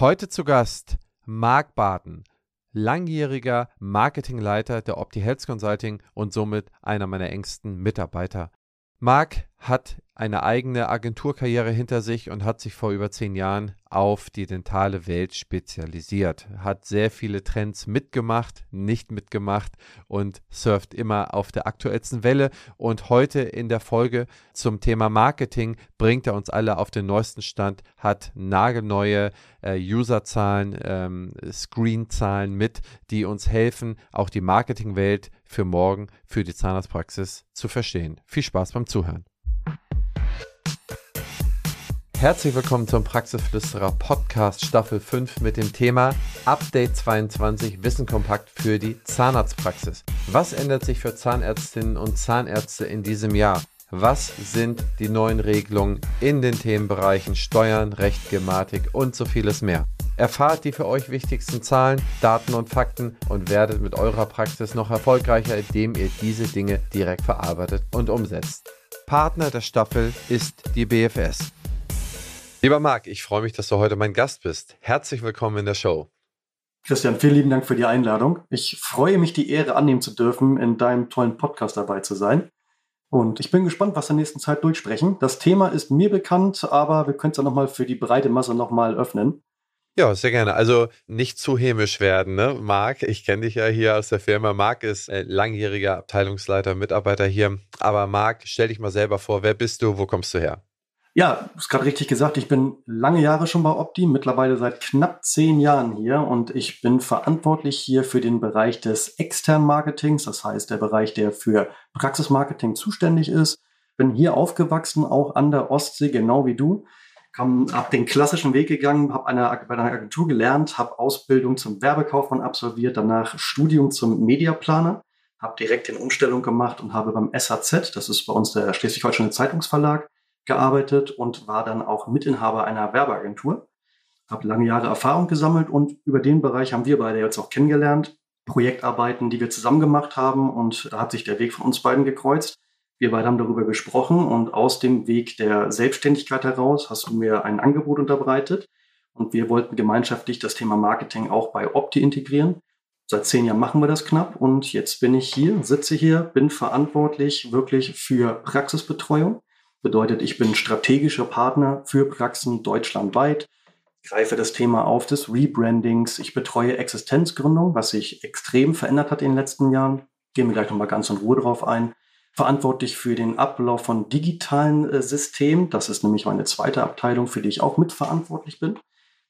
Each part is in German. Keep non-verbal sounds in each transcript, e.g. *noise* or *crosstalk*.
Heute zu Gast Marc Baden, langjähriger Marketingleiter der Opti Health Consulting und somit einer meiner engsten Mitarbeiter. Marc hat eine eigene Agenturkarriere hinter sich und hat sich vor über zehn Jahren auf die dentale Welt spezialisiert, hat sehr viele Trends mitgemacht, nicht mitgemacht und surft immer auf der aktuellsten Welle. Und heute in der Folge zum Thema Marketing bringt er uns alle auf den neuesten Stand, hat nagelneue äh, Userzahlen, ähm, Screenzahlen mit, die uns helfen, auch die Marketingwelt für morgen, für die Zahnarztpraxis zu verstehen. Viel Spaß beim Zuhören. Herzlich willkommen zum Praxisflüsterer Podcast Staffel 5 mit dem Thema Update 22 Wissen kompakt für die Zahnarztpraxis. Was ändert sich für Zahnärztinnen und Zahnärzte in diesem Jahr? Was sind die neuen Regelungen in den Themenbereichen Steuern, Recht, Gematik und so vieles mehr? Erfahrt die für euch wichtigsten Zahlen, Daten und Fakten und werdet mit eurer Praxis noch erfolgreicher, indem ihr diese Dinge direkt verarbeitet und umsetzt. Partner der Staffel ist die BFS. Lieber Marc, ich freue mich, dass du heute mein Gast bist. Herzlich willkommen in der Show. Christian, vielen lieben Dank für die Einladung. Ich freue mich, die Ehre annehmen zu dürfen, in deinem tollen Podcast dabei zu sein. Und ich bin gespannt, was wir in der nächsten Zeit durchsprechen. Das Thema ist mir bekannt, aber wir können es ja nochmal für die breite Masse nochmal öffnen. Ja, sehr gerne. Also nicht zu hämisch werden, ne? Marc, ich kenne dich ja hier aus der Firma. Marc ist äh, langjähriger Abteilungsleiter, Mitarbeiter hier. Aber Marc, stell dich mal selber vor, wer bist du, wo kommst du her? Ja, du hast gerade richtig gesagt, ich bin lange Jahre schon bei Opti, mittlerweile seit knapp zehn Jahren hier und ich bin verantwortlich hier für den Bereich des externen Marketings, das heißt der Bereich, der für Praxismarketing zuständig ist. Bin hier aufgewachsen, auch an der Ostsee, genau wie du. Habe den klassischen Weg gegangen, habe bei einer Agentur gelernt, habe Ausbildung zum Werbekaufmann absolviert, danach Studium zum Mediaplaner, habe direkt in Umstellung gemacht und habe beim SAZ, das ist bei uns der Schleswig-Holsteiner Zeitungsverlag, gearbeitet und war dann auch Mitinhaber einer Werbeagentur. Habe lange Jahre Erfahrung gesammelt und über den Bereich haben wir beide jetzt auch kennengelernt. Projektarbeiten, die wir zusammen gemacht haben und da hat sich der Weg von uns beiden gekreuzt. Wir beide haben darüber gesprochen und aus dem Weg der Selbstständigkeit heraus hast du mir ein Angebot unterbreitet und wir wollten gemeinschaftlich das Thema Marketing auch bei Opti integrieren. Seit zehn Jahren machen wir das knapp und jetzt bin ich hier, sitze hier, bin verantwortlich wirklich für Praxisbetreuung Bedeutet, ich bin strategischer Partner für Praxen deutschlandweit, greife das Thema auf des Rebrandings. Ich betreue Existenzgründung, was sich extrem verändert hat in den letzten Jahren. Gehen wir gleich nochmal ganz in Ruhe drauf ein. Verantwortlich für den Ablauf von digitalen äh, Systemen. Das ist nämlich meine zweite Abteilung, für die ich auch mitverantwortlich bin.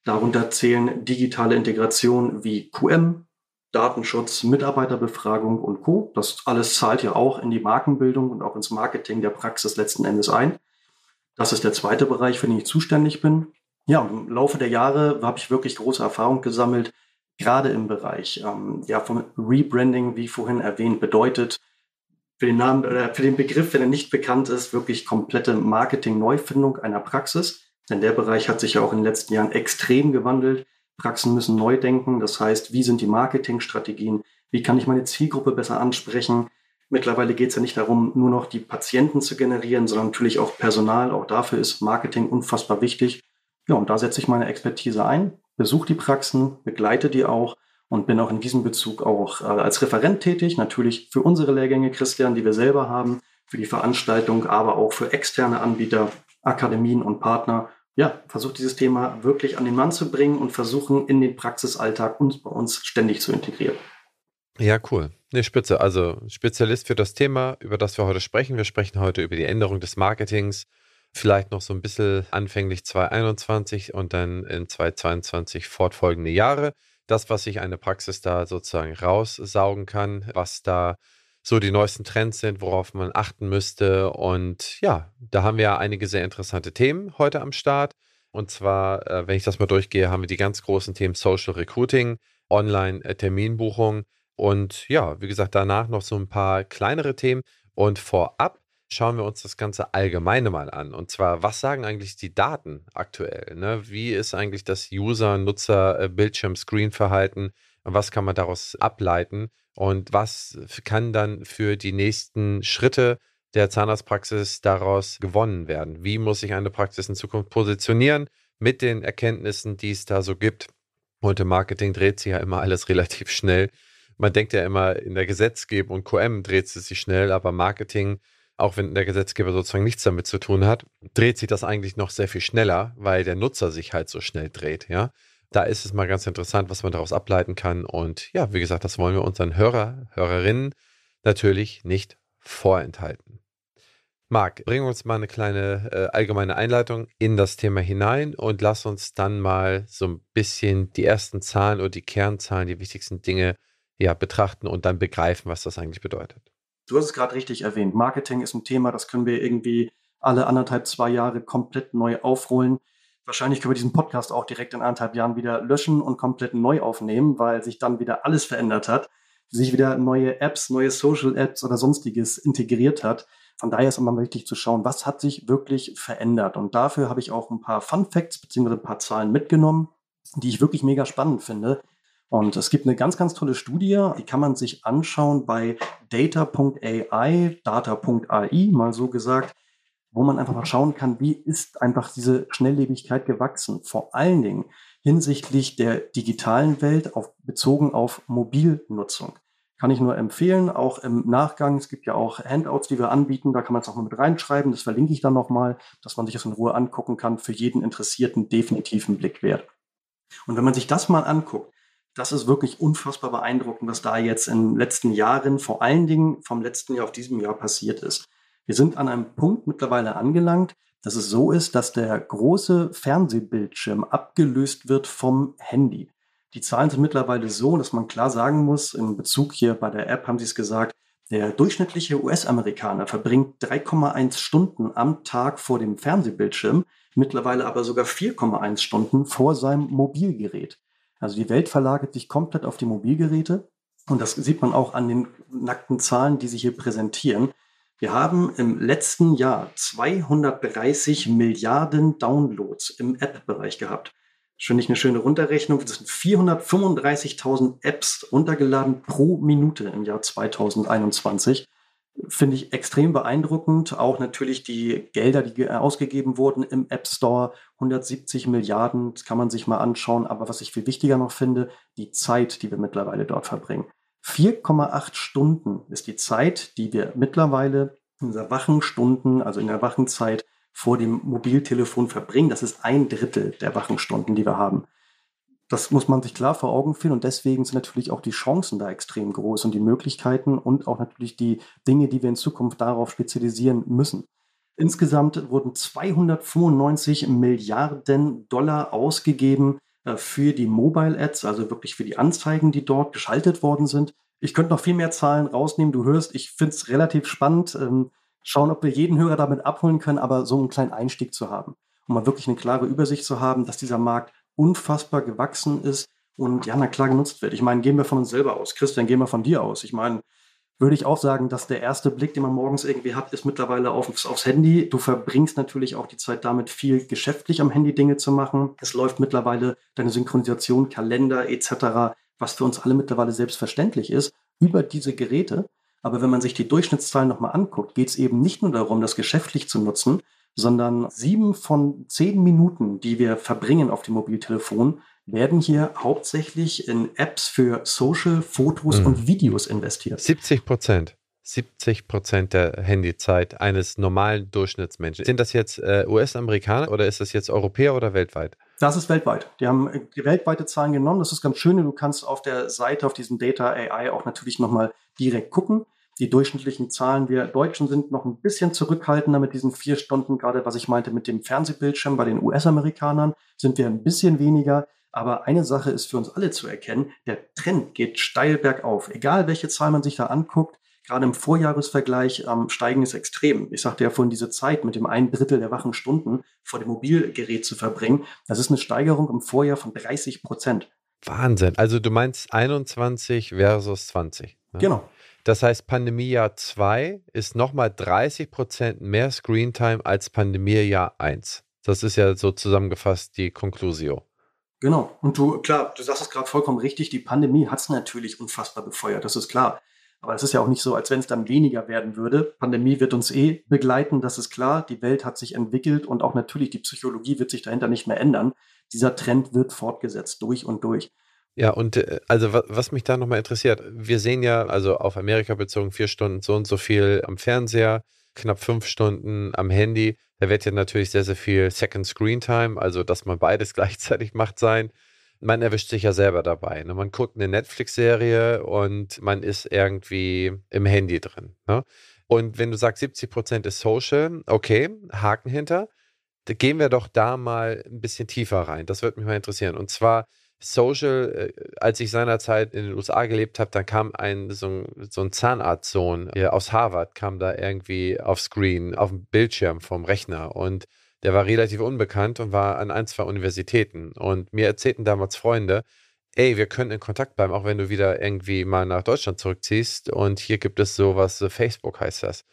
Darunter zählen digitale Integration wie QM, Datenschutz, Mitarbeiterbefragung und Co. Das alles zahlt ja auch in die Markenbildung und auch ins Marketing der Praxis letzten Endes ein. Das ist der zweite Bereich, für den ich zuständig bin. Ja, im Laufe der Jahre habe ich wirklich große Erfahrung gesammelt, gerade im Bereich ähm, ja, vom Rebranding, wie vorhin erwähnt, bedeutet für den Namen oder für den Begriff, wenn er nicht bekannt ist, wirklich komplette Marketing-Neufindung einer Praxis. Denn der Bereich hat sich ja auch in den letzten Jahren extrem gewandelt. Praxen müssen neu denken. Das heißt, wie sind die Marketingstrategien? Wie kann ich meine Zielgruppe besser ansprechen? Mittlerweile geht es ja nicht darum, nur noch die Patienten zu generieren, sondern natürlich auch Personal. Auch dafür ist Marketing unfassbar wichtig. Ja, und da setze ich meine Expertise ein, besuche die Praxen, begleite die auch und bin auch in diesem Bezug auch äh, als Referent tätig. Natürlich für unsere Lehrgänge, Christian, die wir selber haben, für die Veranstaltung, aber auch für externe Anbieter, Akademien und Partner ja, versucht dieses Thema wirklich an den Mann zu bringen und versuchen in den Praxisalltag uns bei uns ständig zu integrieren. Ja, cool. Ne, spitze. Also Spezialist für das Thema, über das wir heute sprechen. Wir sprechen heute über die Änderung des Marketings, vielleicht noch so ein bisschen anfänglich 2021 und dann in 2022 fortfolgende Jahre. Das, was sich eine Praxis da sozusagen raussaugen kann, was da so die neuesten Trends sind, worauf man achten müsste. Und ja, da haben wir einige sehr interessante Themen heute am Start. Und zwar, äh, wenn ich das mal durchgehe, haben wir die ganz großen Themen Social Recruiting, Online-Terminbuchung und ja, wie gesagt, danach noch so ein paar kleinere Themen. Und vorab schauen wir uns das Ganze allgemeine mal an. Und zwar, was sagen eigentlich die Daten aktuell? Ne? Wie ist eigentlich das User, Nutzer, Bildschirm, Screen-Verhalten? Was kann man daraus ableiten? Und was kann dann für die nächsten Schritte der Zahnarztpraxis daraus gewonnen werden? Wie muss sich eine Praxis in Zukunft positionieren? mit den Erkenntnissen, die es da so gibt. Und im Marketing dreht sich ja immer alles relativ schnell. Man denkt ja immer, in der Gesetzgebung und QM dreht es sich schnell, aber Marketing, auch wenn der Gesetzgeber sozusagen nichts damit zu tun hat, dreht sich das eigentlich noch sehr viel schneller, weil der Nutzer sich halt so schnell dreht, ja. Da ist es mal ganz interessant, was man daraus ableiten kann. Und ja, wie gesagt, das wollen wir unseren Hörer, Hörerinnen natürlich nicht vorenthalten. Marc, bring uns mal eine kleine äh, allgemeine Einleitung in das Thema hinein und lass uns dann mal so ein bisschen die ersten Zahlen oder die Kernzahlen, die wichtigsten Dinge ja, betrachten und dann begreifen, was das eigentlich bedeutet. Du hast es gerade richtig erwähnt. Marketing ist ein Thema, das können wir irgendwie alle anderthalb, zwei Jahre komplett neu aufrollen. Wahrscheinlich können wir diesen Podcast auch direkt in anderthalb Jahren wieder löschen und komplett neu aufnehmen, weil sich dann wieder alles verändert hat, sich wieder neue Apps, neue Social Apps oder sonstiges integriert hat. Von daher ist immer wichtig zu schauen, was hat sich wirklich verändert. Und dafür habe ich auch ein paar Fun Facts bzw. ein paar Zahlen mitgenommen, die ich wirklich mega spannend finde. Und es gibt eine ganz, ganz tolle Studie, die kann man sich anschauen bei data.ai, data.ai, mal so gesagt wo man einfach mal schauen kann, wie ist einfach diese Schnelllebigkeit gewachsen. Vor allen Dingen hinsichtlich der digitalen Welt auf, bezogen auf Mobilnutzung. Kann ich nur empfehlen, auch im Nachgang. Es gibt ja auch Handouts, die wir anbieten. Da kann man es auch mal mit reinschreiben. Das verlinke ich dann nochmal, dass man sich das in Ruhe angucken kann. Für jeden Interessierten definitiv einen Blick wert. Und wenn man sich das mal anguckt, das ist wirklich unfassbar beeindruckend, was da jetzt in den letzten Jahren, vor allen Dingen vom letzten Jahr auf diesem Jahr passiert ist. Wir sind an einem Punkt mittlerweile angelangt, dass es so ist, dass der große Fernsehbildschirm abgelöst wird vom Handy. Die Zahlen sind mittlerweile so, dass man klar sagen muss, in Bezug hier bei der App haben Sie es gesagt, der durchschnittliche US-Amerikaner verbringt 3,1 Stunden am Tag vor dem Fernsehbildschirm, mittlerweile aber sogar 4,1 Stunden vor seinem Mobilgerät. Also die Welt verlagert sich komplett auf die Mobilgeräte und das sieht man auch an den nackten Zahlen, die sich hier präsentieren. Wir haben im letzten Jahr 230 Milliarden Downloads im App-Bereich gehabt. Finde ich eine schöne Runterrechnung. Das sind 435.000 Apps runtergeladen pro Minute im Jahr 2021. Finde ich extrem beeindruckend. Auch natürlich die Gelder, die ausgegeben wurden im App Store. 170 Milliarden, das kann man sich mal anschauen. Aber was ich viel wichtiger noch finde, die Zeit, die wir mittlerweile dort verbringen. 4,8 Stunden ist die Zeit, die wir mittlerweile in unserer Wachenstunden, also in der Wachenzeit vor dem Mobiltelefon verbringen. Das ist ein Drittel der Wachenstunden, die wir haben. Das muss man sich klar vor Augen führen und deswegen sind natürlich auch die Chancen da extrem groß und die Möglichkeiten und auch natürlich die Dinge, die wir in Zukunft darauf spezialisieren müssen. Insgesamt wurden 295 Milliarden Dollar ausgegeben äh, für die Mobile Ads, also wirklich für die Anzeigen, die dort geschaltet worden sind. Ich könnte noch viel mehr Zahlen rausnehmen. Du hörst, ich finde es relativ spannend. Ähm, schauen, ob wir jeden Hörer damit abholen können, aber so einen kleinen Einstieg zu haben, um mal wirklich eine klare Übersicht zu haben, dass dieser Markt unfassbar gewachsen ist und ja, na klar genutzt wird. Ich meine, gehen wir von uns selber aus. Christian, gehen wir von dir aus. Ich meine, würde ich auch sagen, dass der erste Blick, den man morgens irgendwie hat, ist mittlerweile aufs, aufs Handy. Du verbringst natürlich auch die Zeit damit, viel geschäftlich am Handy Dinge zu machen. Es läuft mittlerweile deine Synchronisation, Kalender etc., was für uns alle mittlerweile selbstverständlich ist, über diese Geräte. Aber wenn man sich die Durchschnittszahlen nochmal anguckt, geht es eben nicht nur darum, das geschäftlich zu nutzen, sondern sieben von zehn Minuten, die wir verbringen auf dem Mobiltelefon, werden hier hauptsächlich in Apps für Social, Fotos mhm. und Videos investiert. 70 Prozent. 70 Prozent der Handyzeit eines normalen Durchschnittsmenschen. Sind das jetzt äh, US-Amerikaner oder ist das jetzt Europäer oder weltweit? Das ist weltweit. Die haben äh, weltweite Zahlen genommen. Das ist ganz schön. Du kannst auf der Seite, auf diesem Data AI auch natürlich nochmal direkt gucken. Die durchschnittlichen Zahlen, wir Deutschen sind noch ein bisschen zurückhaltender mit diesen vier Stunden, gerade was ich meinte mit dem Fernsehbildschirm bei den US-Amerikanern, sind wir ein bisschen weniger. Aber eine Sache ist für uns alle zu erkennen, der Trend geht steil bergauf. Egal welche Zahl man sich da anguckt, gerade im Vorjahresvergleich ähm, steigen ist extrem. Ich sagte ja vorhin, diese Zeit mit dem ein Drittel der wachen Stunden vor dem Mobilgerät zu verbringen, das ist eine Steigerung im Vorjahr von 30 Prozent. Wahnsinn. Also du meinst 21 versus 20. Ne? Genau. Das heißt, Pandemiejahr 2 ist nochmal 30 Prozent mehr Screentime als Pandemiejahr 1. Das ist ja so zusammengefasst die Conclusio. Genau. Und du, klar, du sagst es gerade vollkommen richtig, die Pandemie hat es natürlich unfassbar befeuert, das ist klar. Aber es ist ja auch nicht so, als wenn es dann weniger werden würde. Pandemie wird uns eh begleiten, das ist klar. Die Welt hat sich entwickelt und auch natürlich die Psychologie wird sich dahinter nicht mehr ändern. Dieser Trend wird fortgesetzt, durch und durch. Ja, und äh, also was mich da nochmal interessiert, wir sehen ja, also auf Amerika bezogen, vier Stunden so und so viel am Fernseher, knapp fünf Stunden am Handy. Da wird ja natürlich sehr, sehr viel Second Screen Time, also dass man beides *laughs* gleichzeitig macht sein. Man erwischt sich ja selber dabei. Ne? Man guckt eine Netflix-Serie und man ist irgendwie im Handy drin. Ne? Und wenn du sagst, 70 Prozent ist Social, okay, Haken hinter, da gehen wir doch da mal ein bisschen tiefer rein. Das würde mich mal interessieren. Und zwar, Social, äh, als ich seinerzeit in den USA gelebt habe, dann kam ein so ein, so ein Zahnarztsohn aus Harvard, kam da irgendwie auf Screen, auf dem Bildschirm vom Rechner und der war relativ unbekannt und war an ein, zwei Universitäten. Und mir erzählten damals Freunde, ey, wir können in Kontakt bleiben, auch wenn du wieder irgendwie mal nach Deutschland zurückziehst. Und hier gibt es sowas, Facebook heißt das.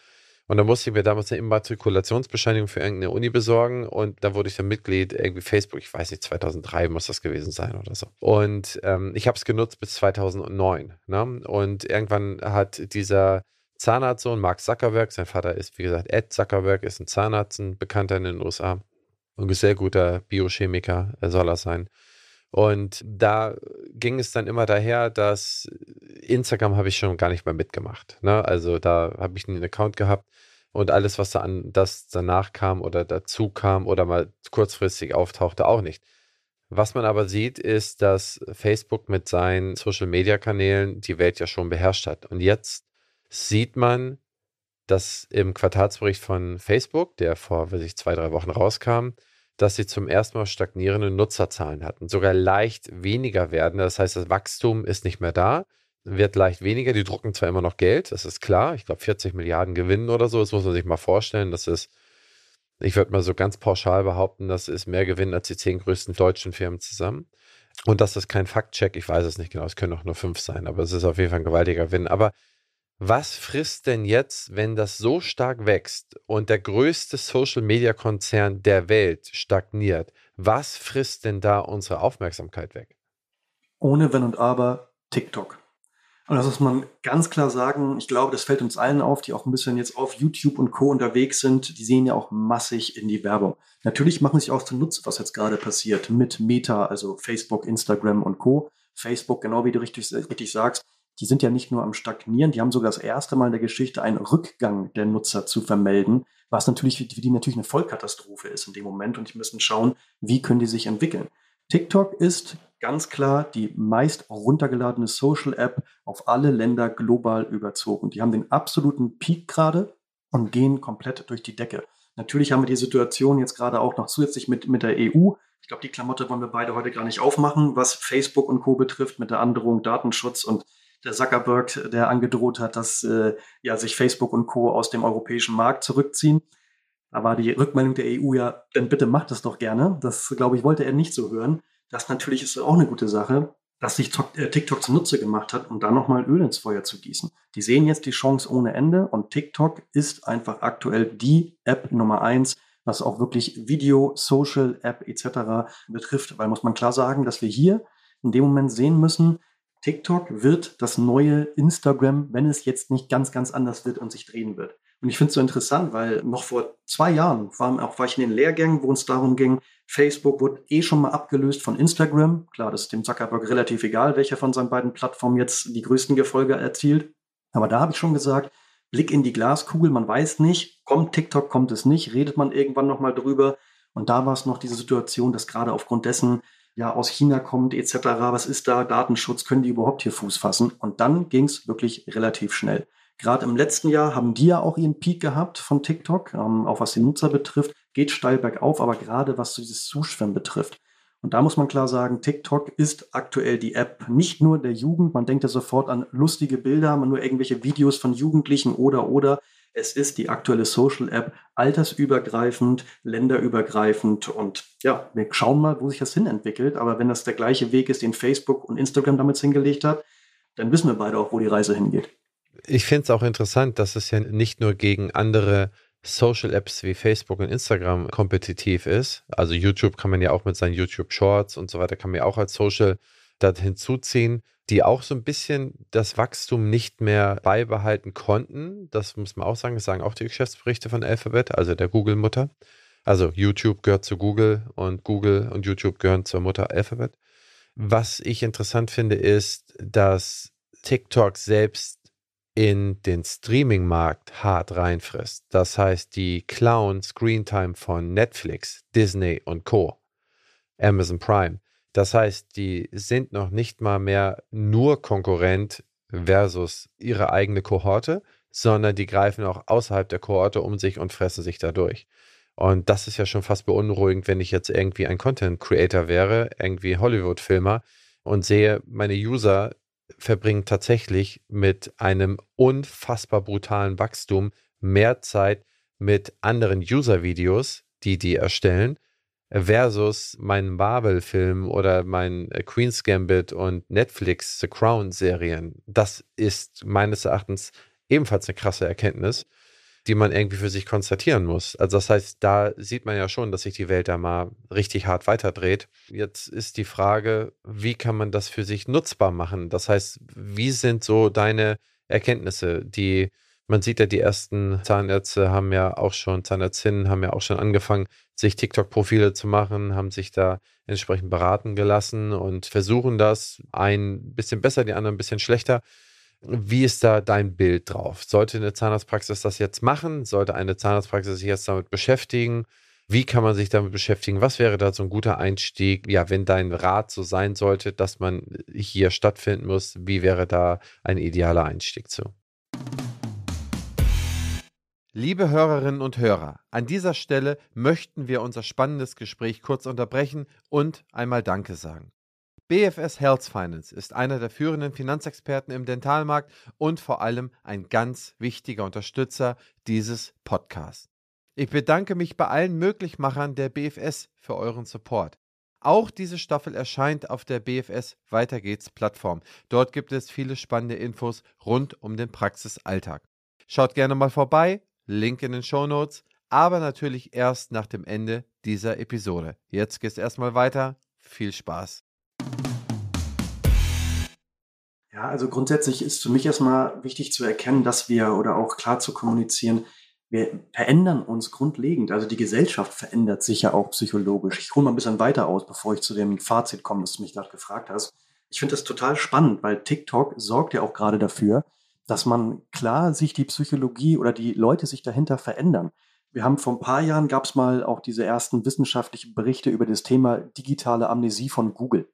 Und da musste ich mir damals eine Immatrikulationsbescheinigung für irgendeine Uni besorgen und da wurde ich dann Mitglied irgendwie Facebook, ich weiß nicht, 2003 muss das gewesen sein oder so. Und ähm, ich habe es genutzt bis 2009. Ne? Und irgendwann hat dieser Zahnarztsohn Mark Zuckerberg, sein Vater ist, wie gesagt, Ed Zuckerberg, ist ein Zahnarzt, ein Bekannter in den USA und ein sehr guter Biochemiker soll er sein. Und da ging es dann immer daher, dass Instagram habe ich schon gar nicht mehr mitgemacht. Ne? Also da habe ich einen Account gehabt und alles, was da an das danach kam oder dazu kam oder mal kurzfristig auftauchte, auch nicht. Was man aber sieht, ist, dass Facebook mit seinen Social-Media-Kanälen die Welt ja schon beherrscht hat. Und jetzt sieht man, dass im Quartalsbericht von Facebook, der vor, weiß ich, zwei, drei Wochen rauskam, dass sie zum ersten Mal stagnierende Nutzerzahlen hatten, sogar leicht weniger werden. Das heißt, das Wachstum ist nicht mehr da, wird leicht weniger. Die drucken zwar immer noch Geld, das ist klar. Ich glaube, 40 Milliarden Gewinnen oder so. Das muss man sich mal vorstellen. Das ist, ich würde mal so ganz pauschal behaupten, das ist mehr Gewinn als die zehn größten deutschen Firmen zusammen. Und das ist kein Faktcheck, ich weiß es nicht genau, es können auch nur fünf sein, aber es ist auf jeden Fall ein gewaltiger Gewinn. Aber was frisst denn jetzt, wenn das so stark wächst und der größte Social-Media-Konzern der Welt stagniert? Was frisst denn da unsere Aufmerksamkeit weg? Ohne Wenn und Aber TikTok. Und das muss man ganz klar sagen. Ich glaube, das fällt uns allen auf, die auch ein bisschen jetzt auf YouTube und Co. unterwegs sind. Die sehen ja auch massig in die Werbung. Natürlich machen sich auch zunutze, was jetzt gerade passiert mit Meta, also Facebook, Instagram und Co. Facebook, genau wie du richtig, richtig sagst, die sind ja nicht nur am Stagnieren, die haben sogar das erste Mal in der Geschichte einen Rückgang der Nutzer zu vermelden, was natürlich für die natürlich eine Vollkatastrophe ist in dem Moment und die müssen schauen, wie können die sich entwickeln. TikTok ist ganz klar die meist runtergeladene Social App auf alle Länder global überzogen. Die haben den absoluten Peak gerade und gehen komplett durch die Decke. Natürlich haben wir die Situation jetzt gerade auch noch zusätzlich mit, mit der EU. Ich glaube, die Klamotte wollen wir beide heute gar nicht aufmachen, was Facebook und Co. betrifft, mit der Androhung Datenschutz und der Zuckerberg, der angedroht hat, dass äh, ja, sich Facebook und Co. aus dem europäischen Markt zurückziehen. Da war die Rückmeldung der EU ja, dann bitte macht das doch gerne. Das, glaube ich, wollte er nicht so hören. Das natürlich ist auch eine gute Sache, dass sich äh, TikTok zunutze gemacht hat, um dann nochmal Öl ins Feuer zu gießen. Die sehen jetzt die Chance ohne Ende und TikTok ist einfach aktuell die App Nummer eins, was auch wirklich Video, Social App etc. betrifft. Weil muss man klar sagen, dass wir hier in dem Moment sehen müssen, TikTok wird das neue Instagram, wenn es jetzt nicht ganz, ganz anders wird und sich drehen wird. Und ich finde es so interessant, weil noch vor zwei Jahren war, auch, war ich in den Lehrgängen, wo es darum ging, Facebook wurde eh schon mal abgelöst von Instagram. Klar, das ist dem Zuckerberg relativ egal, welcher von seinen beiden Plattformen jetzt die größten Gefolge erzielt. Aber da habe ich schon gesagt, Blick in die Glaskugel, man weiß nicht, kommt TikTok, kommt es nicht, redet man irgendwann nochmal drüber. Und da war es noch diese Situation, dass gerade aufgrund dessen ja aus China kommt etc. Was ist da? Datenschutz, können die überhaupt hier Fuß fassen? Und dann ging es wirklich relativ schnell. Gerade im letzten Jahr haben die ja auch ihren Peak gehabt von TikTok, ähm, auch was die Nutzer betrifft, geht steil bergauf, aber gerade was dieses Zuschwimmen betrifft. Und da muss man klar sagen, TikTok ist aktuell die App nicht nur der Jugend. Man denkt ja sofort an lustige Bilder, man nur irgendwelche Videos von Jugendlichen oder oder. Es ist die aktuelle Social App, altersübergreifend, länderübergreifend und ja, wir schauen mal, wo sich das hin entwickelt. Aber wenn das der gleiche Weg ist, den Facebook und Instagram damit hingelegt hat, dann wissen wir beide auch, wo die Reise hingeht. Ich finde es auch interessant, dass es ja nicht nur gegen andere Social Apps wie Facebook und Instagram kompetitiv ist. Also YouTube kann man ja auch mit seinen YouTube Shorts und so weiter, kann man ja auch als Social da hinzuziehen, die auch so ein bisschen das Wachstum nicht mehr beibehalten konnten. Das muss man auch sagen. Das sagen auch die Geschäftsberichte von Alphabet, also der Google-Mutter. Also YouTube gehört zu Google und Google und YouTube gehören zur Mutter Alphabet. Was ich interessant finde, ist, dass TikTok selbst in den Streaming-Markt hart reinfrisst. Das heißt, die Clown Screentime von Netflix, Disney und Co. Amazon Prime. Das heißt, die sind noch nicht mal mehr nur Konkurrent versus ihre eigene Kohorte, sondern die greifen auch außerhalb der Kohorte um sich und fressen sich dadurch. Und das ist ja schon fast beunruhigend, wenn ich jetzt irgendwie ein Content Creator wäre, irgendwie Hollywood-Filmer und sehe, meine User verbringen tatsächlich mit einem unfassbar brutalen Wachstum mehr Zeit mit anderen User-Videos, die die erstellen, versus meinen Marvel-Film oder mein äh, Queen's Gambit und Netflix The Crown-Serien. Das ist meines Erachtens ebenfalls eine krasse Erkenntnis, die man irgendwie für sich konstatieren muss. Also das heißt, da sieht man ja schon, dass sich die Welt da mal richtig hart weiterdreht. Jetzt ist die Frage, wie kann man das für sich nutzbar machen? Das heißt, wie sind so deine Erkenntnisse, die man sieht ja, die ersten Zahnärzte haben ja auch schon, Zahnärztinnen haben ja auch schon angefangen, sich TikTok-Profile zu machen, haben sich da entsprechend beraten gelassen und versuchen das ein bisschen besser, die anderen ein bisschen schlechter. Wie ist da dein Bild drauf? Sollte eine Zahnarztpraxis das jetzt machen? Sollte eine Zahnarztpraxis sich jetzt damit beschäftigen? Wie kann man sich damit beschäftigen? Was wäre da so ein guter Einstieg? Ja, wenn dein Rat so sein sollte, dass man hier stattfinden muss, wie wäre da ein idealer Einstieg zu? Liebe Hörerinnen und Hörer, an dieser Stelle möchten wir unser spannendes Gespräch kurz unterbrechen und einmal Danke sagen. BFS Health Finance ist einer der führenden Finanzexperten im Dentalmarkt und vor allem ein ganz wichtiger Unterstützer dieses Podcasts. Ich bedanke mich bei allen Möglichmachern der BFS für euren Support. Auch diese Staffel erscheint auf der BFS Weiter geht's Plattform. Dort gibt es viele spannende Infos rund um den Praxisalltag. Schaut gerne mal vorbei Link in den Show Notes, aber natürlich erst nach dem Ende dieser Episode. Jetzt geht es erstmal weiter. Viel Spaß. Ja, also grundsätzlich ist für mich erstmal wichtig zu erkennen, dass wir oder auch klar zu kommunizieren, wir verändern uns grundlegend. Also die Gesellschaft verändert sich ja auch psychologisch. Ich hole mal ein bisschen weiter aus, bevor ich zu dem Fazit komme, das du mich gerade gefragt hast. Ich finde das total spannend, weil TikTok sorgt ja auch gerade dafür, dass man klar sich die Psychologie oder die Leute sich dahinter verändern. Wir haben vor ein paar Jahren gab es mal auch diese ersten wissenschaftlichen Berichte über das Thema digitale Amnesie von Google.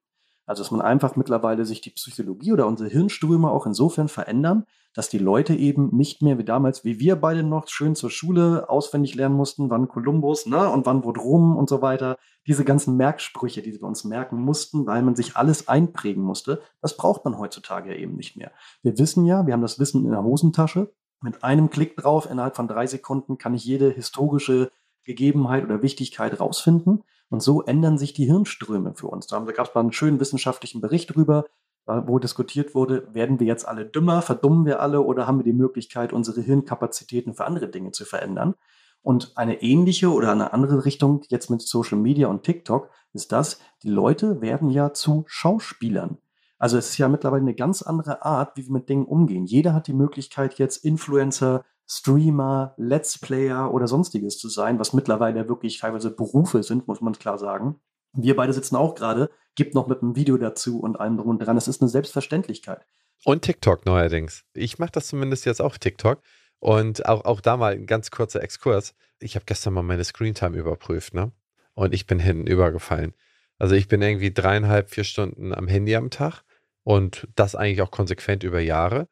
Also dass man einfach mittlerweile sich die Psychologie oder unsere Hirnströme auch insofern verändern, dass die Leute eben nicht mehr wie damals, wie wir beide noch schön zur Schule auswendig lernen mussten, wann Kolumbus, ne, und wann wurde rum und so weiter. Diese ganzen Merksprüche, die wir uns merken mussten, weil man sich alles einprägen musste, das braucht man heutzutage ja eben nicht mehr. Wir wissen ja, wir haben das Wissen in der Hosentasche. Mit einem Klick drauf, innerhalb von drei Sekunden, kann ich jede historische Gegebenheit oder Wichtigkeit rausfinden. Und so ändern sich die Hirnströme für uns. Da gab es mal einen schönen wissenschaftlichen Bericht drüber, wo diskutiert wurde, werden wir jetzt alle dümmer, verdummen wir alle oder haben wir die Möglichkeit, unsere Hirnkapazitäten für andere Dinge zu verändern? Und eine ähnliche oder eine andere Richtung jetzt mit Social Media und TikTok ist das, die Leute werden ja zu Schauspielern. Also es ist ja mittlerweile eine ganz andere Art, wie wir mit Dingen umgehen. Jeder hat die Möglichkeit, jetzt Influencer, Streamer, Let's Player oder sonstiges zu sein, was mittlerweile wirklich teilweise Berufe sind, muss man klar sagen. Wir beide sitzen auch gerade, gibt noch mit einem Video dazu und allem drum und dran. Es ist eine Selbstverständlichkeit. Und TikTok neuerdings. Ich mache das zumindest jetzt auf TikTok. Und auch, auch da mal ein ganz kurzer Exkurs. Ich habe gestern mal meine Screentime überprüft, ne? Und ich bin hinten übergefallen. Also ich bin irgendwie dreieinhalb, vier Stunden am Handy am Tag und das eigentlich auch konsequent über Jahre.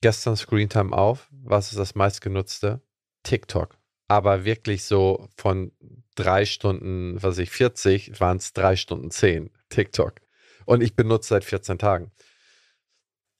Gestern Screentime auf. Was ist das meistgenutzte? TikTok. Aber wirklich so von drei Stunden, was ich, 40, waren es drei Stunden zehn TikTok. Und ich benutze seit 14 Tagen.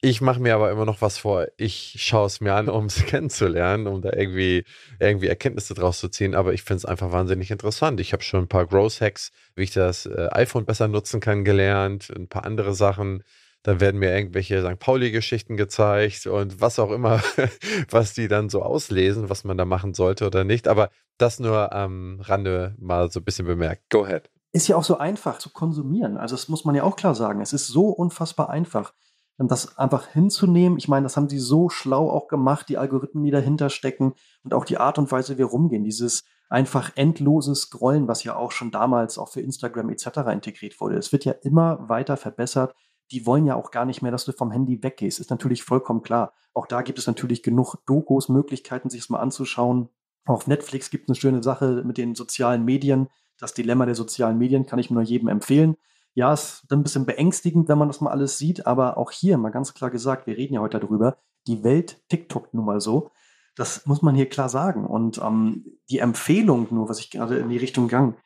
Ich mache mir aber immer noch was vor. Ich schaue es mir an, um es *laughs* kennenzulernen, um da irgendwie, irgendwie Erkenntnisse draus zu ziehen. Aber ich finde es einfach wahnsinnig interessant. Ich habe schon ein paar Growth Hacks, wie ich das äh, iPhone besser nutzen kann, gelernt. Ein paar andere Sachen. Dann werden mir irgendwelche St. Pauli-Geschichten gezeigt und was auch immer, *laughs* was die dann so auslesen, was man da machen sollte oder nicht. Aber das nur am Rande mal so ein bisschen bemerkt. Go ahead. ist ja auch so einfach zu konsumieren. Also das muss man ja auch klar sagen. Es ist so unfassbar einfach, das einfach hinzunehmen. Ich meine, das haben sie so schlau auch gemacht, die Algorithmen, die dahinter stecken und auch die Art und Weise, wie wir rumgehen. Dieses einfach endloses Scrollen, was ja auch schon damals auch für Instagram etc. integriert wurde. Es wird ja immer weiter verbessert. Die wollen ja auch gar nicht mehr, dass du vom Handy weggehst. Ist natürlich vollkommen klar. Auch da gibt es natürlich genug Dokus, Möglichkeiten, sich es mal anzuschauen. Auf Netflix gibt es eine schöne Sache mit den sozialen Medien. Das Dilemma der sozialen Medien kann ich nur jedem empfehlen. Ja, ist ein bisschen beängstigend, wenn man das mal alles sieht, aber auch hier mal ganz klar gesagt, wir reden ja heute darüber, die Welt TikTok nun mal so. Das muss man hier klar sagen. Und ähm, die Empfehlung nur, was ich gerade in die Richtung gang,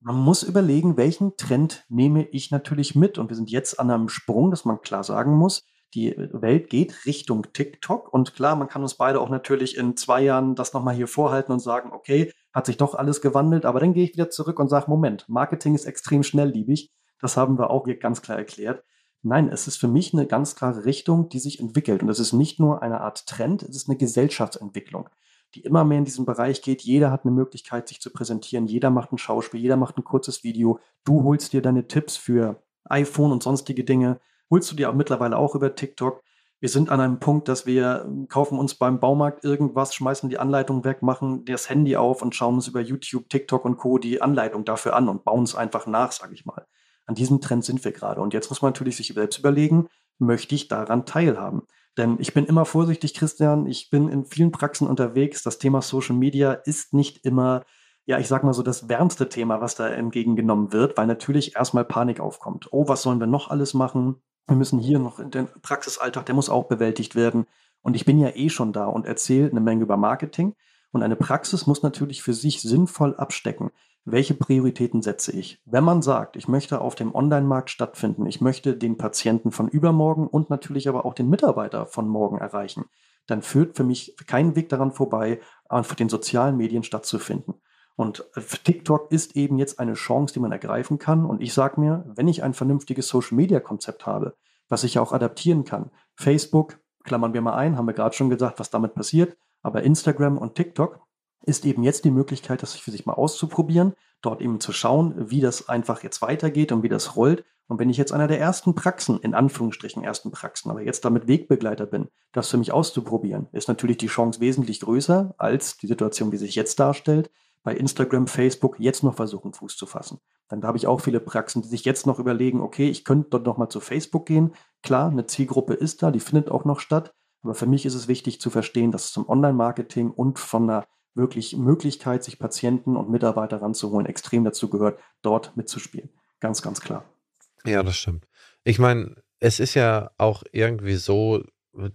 man muss überlegen, welchen Trend nehme ich natürlich mit. Und wir sind jetzt an einem Sprung, dass man klar sagen muss, die Welt geht Richtung TikTok. Und klar, man kann uns beide auch natürlich in zwei Jahren das nochmal hier vorhalten und sagen, okay, hat sich doch alles gewandelt. Aber dann gehe ich wieder zurück und sage, Moment, Marketing ist extrem schnellliebig. Das haben wir auch hier ganz klar erklärt. Nein, es ist für mich eine ganz klare Richtung, die sich entwickelt. Und es ist nicht nur eine Art Trend, es ist eine Gesellschaftsentwicklung, die immer mehr in diesen Bereich geht. Jeder hat eine Möglichkeit, sich zu präsentieren. Jeder macht ein Schauspiel, jeder macht ein kurzes Video. Du holst dir deine Tipps für iPhone und sonstige Dinge holst du dir auch mittlerweile auch über TikTok. Wir sind an einem Punkt, dass wir ähm, kaufen uns beim Baumarkt irgendwas, schmeißen die Anleitung weg, machen das Handy auf und schauen uns über YouTube, TikTok und Co. die Anleitung dafür an und bauen es einfach nach, sage ich mal. An diesem Trend sind wir gerade. Und jetzt muss man natürlich sich selbst überlegen, möchte ich daran teilhaben? Denn ich bin immer vorsichtig, Christian. Ich bin in vielen Praxen unterwegs. Das Thema Social Media ist nicht immer ja, ich sag mal so, das wärmste Thema, was da entgegengenommen wird, weil natürlich erstmal Panik aufkommt. Oh, was sollen wir noch alles machen? Wir müssen hier noch in den Praxisalltag, der muss auch bewältigt werden. Und ich bin ja eh schon da und erzähle eine Menge über Marketing. Und eine Praxis muss natürlich für sich sinnvoll abstecken. Welche Prioritäten setze ich? Wenn man sagt, ich möchte auf dem Online-Markt stattfinden, ich möchte den Patienten von übermorgen und natürlich aber auch den Mitarbeiter von morgen erreichen, dann führt für mich kein Weg daran vorbei, auf den sozialen Medien stattzufinden. Und TikTok ist eben jetzt eine Chance, die man ergreifen kann. Und ich sage mir, wenn ich ein vernünftiges Social-Media-Konzept habe, was ich auch adaptieren kann, Facebook, klammern wir mal ein, haben wir gerade schon gesagt, was damit passiert, aber Instagram und TikTok ist eben jetzt die Möglichkeit, das für sich mal auszuprobieren, dort eben zu schauen, wie das einfach jetzt weitergeht und wie das rollt. Und wenn ich jetzt einer der ersten Praxen, in Anführungsstrichen ersten Praxen, aber jetzt damit Wegbegleiter bin, das für mich auszuprobieren, ist natürlich die Chance wesentlich größer als die Situation, wie sich jetzt darstellt, bei Instagram, Facebook jetzt noch versuchen, Fuß zu fassen. Dann habe ich auch viele Praxen, die sich jetzt noch überlegen, okay, ich könnte dort nochmal zu Facebook gehen. Klar, eine Zielgruppe ist da, die findet auch noch statt. Aber für mich ist es wichtig zu verstehen, dass es zum Online-Marketing und von einer wirklich Möglichkeit, sich Patienten und Mitarbeiter ranzuholen, extrem dazu gehört, dort mitzuspielen. Ganz, ganz klar. Ja, das stimmt. Ich meine, es ist ja auch irgendwie so,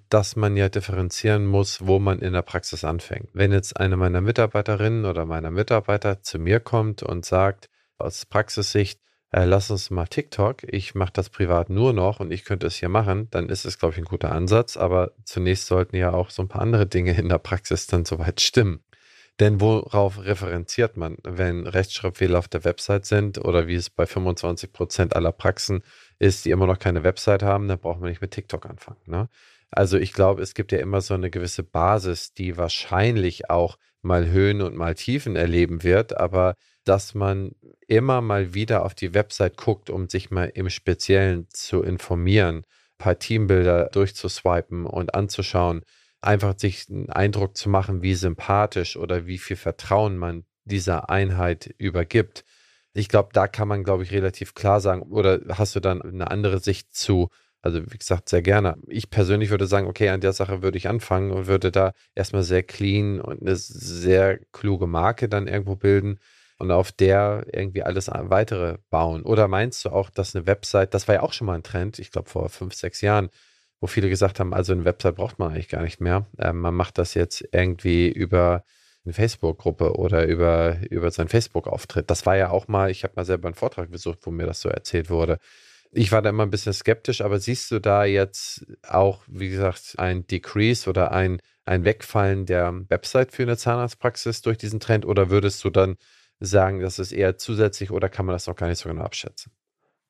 dass man ja differenzieren muss, wo man in der Praxis anfängt. Wenn jetzt eine meiner Mitarbeiterinnen oder meiner Mitarbeiter zu mir kommt und sagt, aus Praxissicht, äh, lass uns mal TikTok, ich mache das privat nur noch und ich könnte es hier machen, dann ist es, glaube ich, ein guter Ansatz. Aber zunächst sollten ja auch so ein paar andere Dinge in der Praxis dann soweit stimmen. Denn worauf referenziert man, wenn Rechtschreibfehler auf der Website sind oder wie es bei 25 Prozent aller Praxen ist, die immer noch keine Website haben, dann braucht man nicht mit TikTok anfangen. Ne? Also ich glaube, es gibt ja immer so eine gewisse Basis, die wahrscheinlich auch mal Höhen und mal Tiefen erleben wird, aber dass man immer mal wieder auf die Website guckt, um sich mal im Speziellen zu informieren, ein paar Teambilder durchzuswipen und anzuschauen, einfach sich einen Eindruck zu machen, wie sympathisch oder wie viel Vertrauen man dieser Einheit übergibt. Ich glaube, da kann man, glaube ich, relativ klar sagen, oder hast du dann eine andere Sicht zu, also wie gesagt, sehr gerne. Ich persönlich würde sagen, okay, an der Sache würde ich anfangen und würde da erstmal sehr clean und eine sehr kluge Marke dann irgendwo bilden und auf der irgendwie alles weitere bauen. Oder meinst du auch, dass eine Website, das war ja auch schon mal ein Trend, ich glaube vor fünf, sechs Jahren, wo viele gesagt haben, also eine Website braucht man eigentlich gar nicht mehr. Ähm, man macht das jetzt irgendwie über eine Facebook-Gruppe oder über, über seinen Facebook-Auftritt. Das war ja auch mal, ich habe mal selber einen Vortrag besucht, wo mir das so erzählt wurde. Ich war da immer ein bisschen skeptisch, aber siehst du da jetzt auch, wie gesagt, ein Decrease oder ein, ein Wegfallen der Website für eine Zahnarztpraxis durch diesen Trend oder würdest du dann sagen, das ist eher zusätzlich oder kann man das noch gar nicht so genau abschätzen?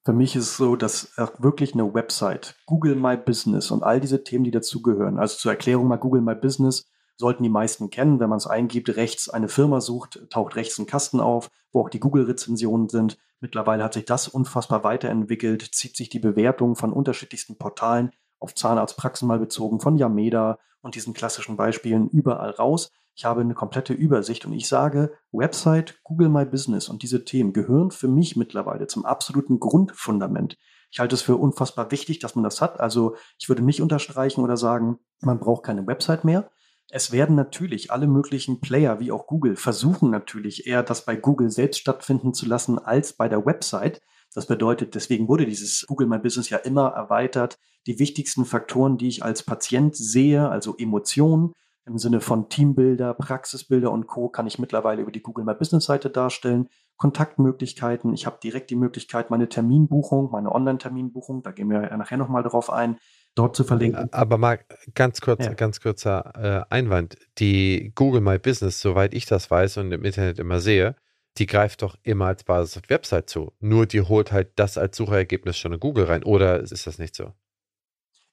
Für mich ist es so, dass wirklich eine Website, Google My Business und all diese Themen, die dazugehören, also zur Erklärung mal Google My Business, sollten die meisten kennen. Wenn man es eingibt, rechts eine Firma sucht, taucht rechts ein Kasten auf, wo auch die Google-Rezensionen sind. Mittlerweile hat sich das unfassbar weiterentwickelt, zieht sich die Bewertung von unterschiedlichsten Portalen auf Zahnarztpraxen mal bezogen, von Yameda und diesen klassischen Beispielen überall raus. Ich habe eine komplette Übersicht und ich sage, Website, Google My Business und diese Themen gehören für mich mittlerweile zum absoluten Grundfundament. Ich halte es für unfassbar wichtig, dass man das hat. Also ich würde nicht unterstreichen oder sagen, man braucht keine Website mehr. Es werden natürlich alle möglichen Player wie auch Google versuchen natürlich eher das bei Google selbst stattfinden zu lassen als bei der Website. Das bedeutet, deswegen wurde dieses Google My Business ja immer erweitert. Die wichtigsten Faktoren, die ich als Patient sehe, also Emotionen, im Sinne von Teambilder, Praxisbilder und Co. kann ich mittlerweile über die Google My Business Seite darstellen. Kontaktmöglichkeiten. Ich habe direkt die Möglichkeit, meine Terminbuchung, meine Online-Terminbuchung, da gehen wir ja nachher nochmal drauf ein, dort zu verlinken. Aber mal ganz kurz, ja. ganz kurzer äh, Einwand. Die Google My Business, soweit ich das weiß und im Internet immer sehe, die greift doch immer als Basis auf Website zu. Nur die holt halt das als Suchergebnis schon in Google rein. Oder ist das nicht so?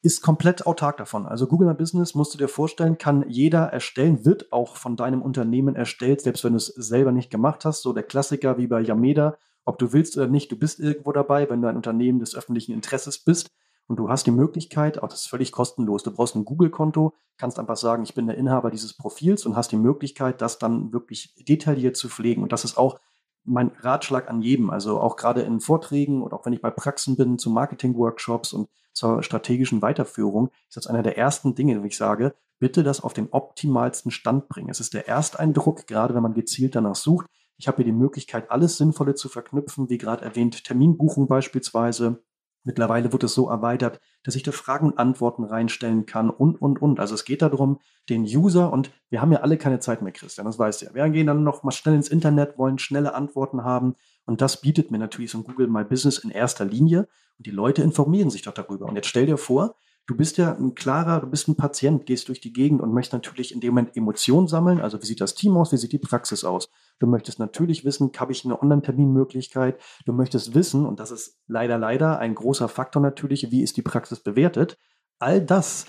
ist komplett autark davon. Also Google My Business, musst du dir vorstellen, kann jeder erstellen, wird auch von deinem Unternehmen erstellt, selbst wenn du es selber nicht gemacht hast. So der Klassiker wie bei Yameda, ob du willst oder nicht, du bist irgendwo dabei, wenn du ein Unternehmen des öffentlichen Interesses bist und du hast die Möglichkeit, auch das ist völlig kostenlos, du brauchst ein Google-Konto, kannst einfach sagen, ich bin der Inhaber dieses Profils und hast die Möglichkeit, das dann wirklich detailliert zu pflegen. Und das ist auch mein Ratschlag an jedem, also auch gerade in Vorträgen und auch wenn ich bei Praxen bin, zu Marketing-Workshops und zur strategischen Weiterführung, ist das einer der ersten Dinge, wo ich sage, bitte das auf den optimalsten Stand bringen. Es ist der Ersteindruck, gerade wenn man gezielt danach sucht. Ich habe hier die Möglichkeit, alles Sinnvolle zu verknüpfen, wie gerade erwähnt, Terminbuchung beispielsweise, Mittlerweile wird es so erweitert, dass ich da Fragen und Antworten reinstellen kann und, und, und. Also es geht darum, den User, und wir haben ja alle keine Zeit mehr, Christian, das weißt du ja. Wir gehen dann noch mal schnell ins Internet, wollen schnelle Antworten haben. Und das bietet mir natürlich so ein Google My Business in erster Linie. Und die Leute informieren sich doch darüber. Und jetzt stell dir vor, du bist ja ein klarer, du bist ein Patient, gehst durch die Gegend und möchtest natürlich in dem Moment Emotionen sammeln. Also wie sieht das Team aus? Wie sieht die Praxis aus? Du möchtest natürlich wissen, habe ich eine Online-Terminmöglichkeit? Du möchtest wissen, und das ist leider, leider ein großer Faktor natürlich, wie ist die Praxis bewertet? All das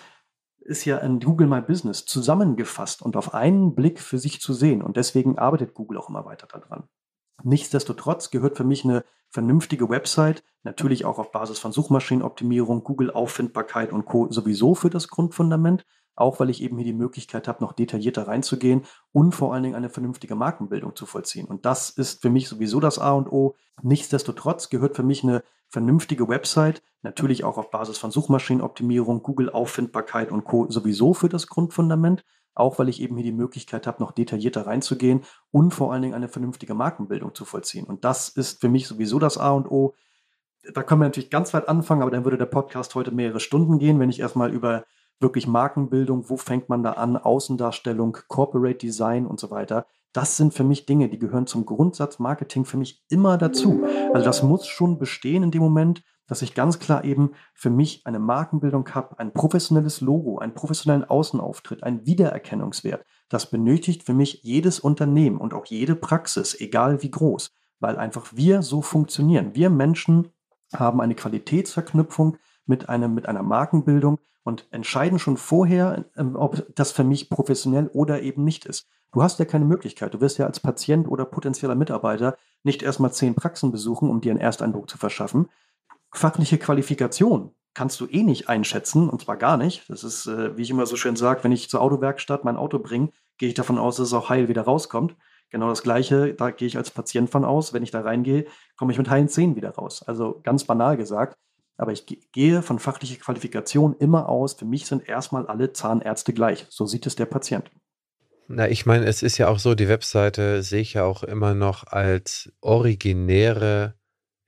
ist ja in Google My Business zusammengefasst und auf einen Blick für sich zu sehen. Und deswegen arbeitet Google auch immer weiter daran. Nichtsdestotrotz gehört für mich eine vernünftige Website, natürlich auch auf Basis von Suchmaschinenoptimierung, Google-Auffindbarkeit und Co. sowieso für das Grundfundament auch weil ich eben hier die Möglichkeit habe, noch detaillierter reinzugehen und vor allen Dingen eine vernünftige Markenbildung zu vollziehen. Und das ist für mich sowieso das A und O. Nichtsdestotrotz gehört für mich eine vernünftige Website, natürlich auch auf Basis von Suchmaschinenoptimierung, Google-Auffindbarkeit und Co. sowieso für das Grundfundament, auch weil ich eben hier die Möglichkeit habe, noch detaillierter reinzugehen und vor allen Dingen eine vernünftige Markenbildung zu vollziehen. Und das ist für mich sowieso das A und O. Da können wir natürlich ganz weit anfangen, aber dann würde der Podcast heute mehrere Stunden gehen, wenn ich erstmal über wirklich Markenbildung, wo fängt man da an, Außendarstellung, Corporate Design und so weiter. Das sind für mich Dinge, die gehören zum Grundsatz Marketing für mich immer dazu. Also das muss schon bestehen in dem Moment, dass ich ganz klar eben für mich eine Markenbildung habe, ein professionelles Logo, einen professionellen Außenauftritt, einen Wiedererkennungswert. Das benötigt für mich jedes Unternehmen und auch jede Praxis, egal wie groß, weil einfach wir so funktionieren. Wir Menschen haben eine Qualitätsverknüpfung mit, einem, mit einer Markenbildung und entscheiden schon vorher, ähm, ob das für mich professionell oder eben nicht ist. Du hast ja keine Möglichkeit. Du wirst ja als Patient oder potenzieller Mitarbeiter nicht erstmal zehn Praxen besuchen, um dir einen Ersteindruck zu verschaffen. Fachliche Qualifikation kannst du eh nicht einschätzen, und zwar gar nicht. Das ist, äh, wie ich immer so schön sage, wenn ich zur Autowerkstatt mein Auto bringe, gehe ich davon aus, dass es auch heil wieder rauskommt. Genau das Gleiche, da gehe ich als Patient von aus. Wenn ich da reingehe, komme ich mit heilen Zähnen wieder raus. Also ganz banal gesagt. Aber ich gehe von fachlicher Qualifikation immer aus, für mich sind erstmal alle Zahnärzte gleich. So sieht es der Patient. Na, ich meine, es ist ja auch so, die Webseite sehe ich ja auch immer noch als originäre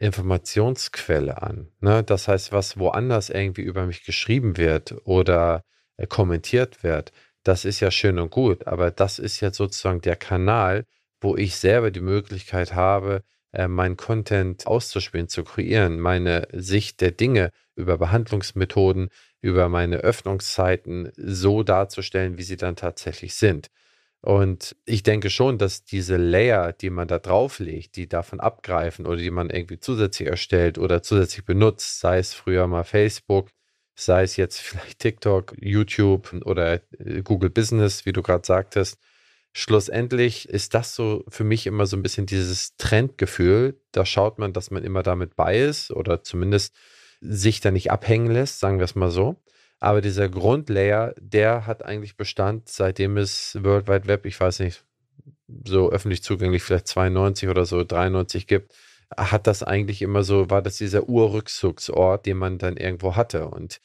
Informationsquelle an. Ne? Das heißt, was woanders irgendwie über mich geschrieben wird oder äh, kommentiert wird, das ist ja schön und gut, aber das ist ja sozusagen der Kanal, wo ich selber die Möglichkeit habe, äh, meinen Content auszuspielen, zu kreieren, meine Sicht der Dinge über Behandlungsmethoden, über meine Öffnungszeiten so darzustellen, wie sie dann tatsächlich sind. Und ich denke schon, dass diese Layer, die man da drauflegt, die davon abgreifen oder die man irgendwie zusätzlich erstellt oder zusätzlich benutzt, sei es früher mal Facebook, sei es jetzt *laughs* vielleicht TikTok, YouTube oder äh, Google Business, wie du gerade sagtest, schlussendlich ist das so für mich immer so ein bisschen dieses Trendgefühl. Da schaut man, dass man immer damit bei ist oder zumindest sich da nicht abhängen lässt, sagen wir es mal so. Aber dieser Grundlayer, der hat eigentlich Bestand, seitdem es World Wide Web, ich weiß nicht, so öffentlich zugänglich vielleicht 92 oder so 93 gibt, hat das eigentlich immer so, war das dieser Urrückzugsort, den man dann irgendwo hatte. Und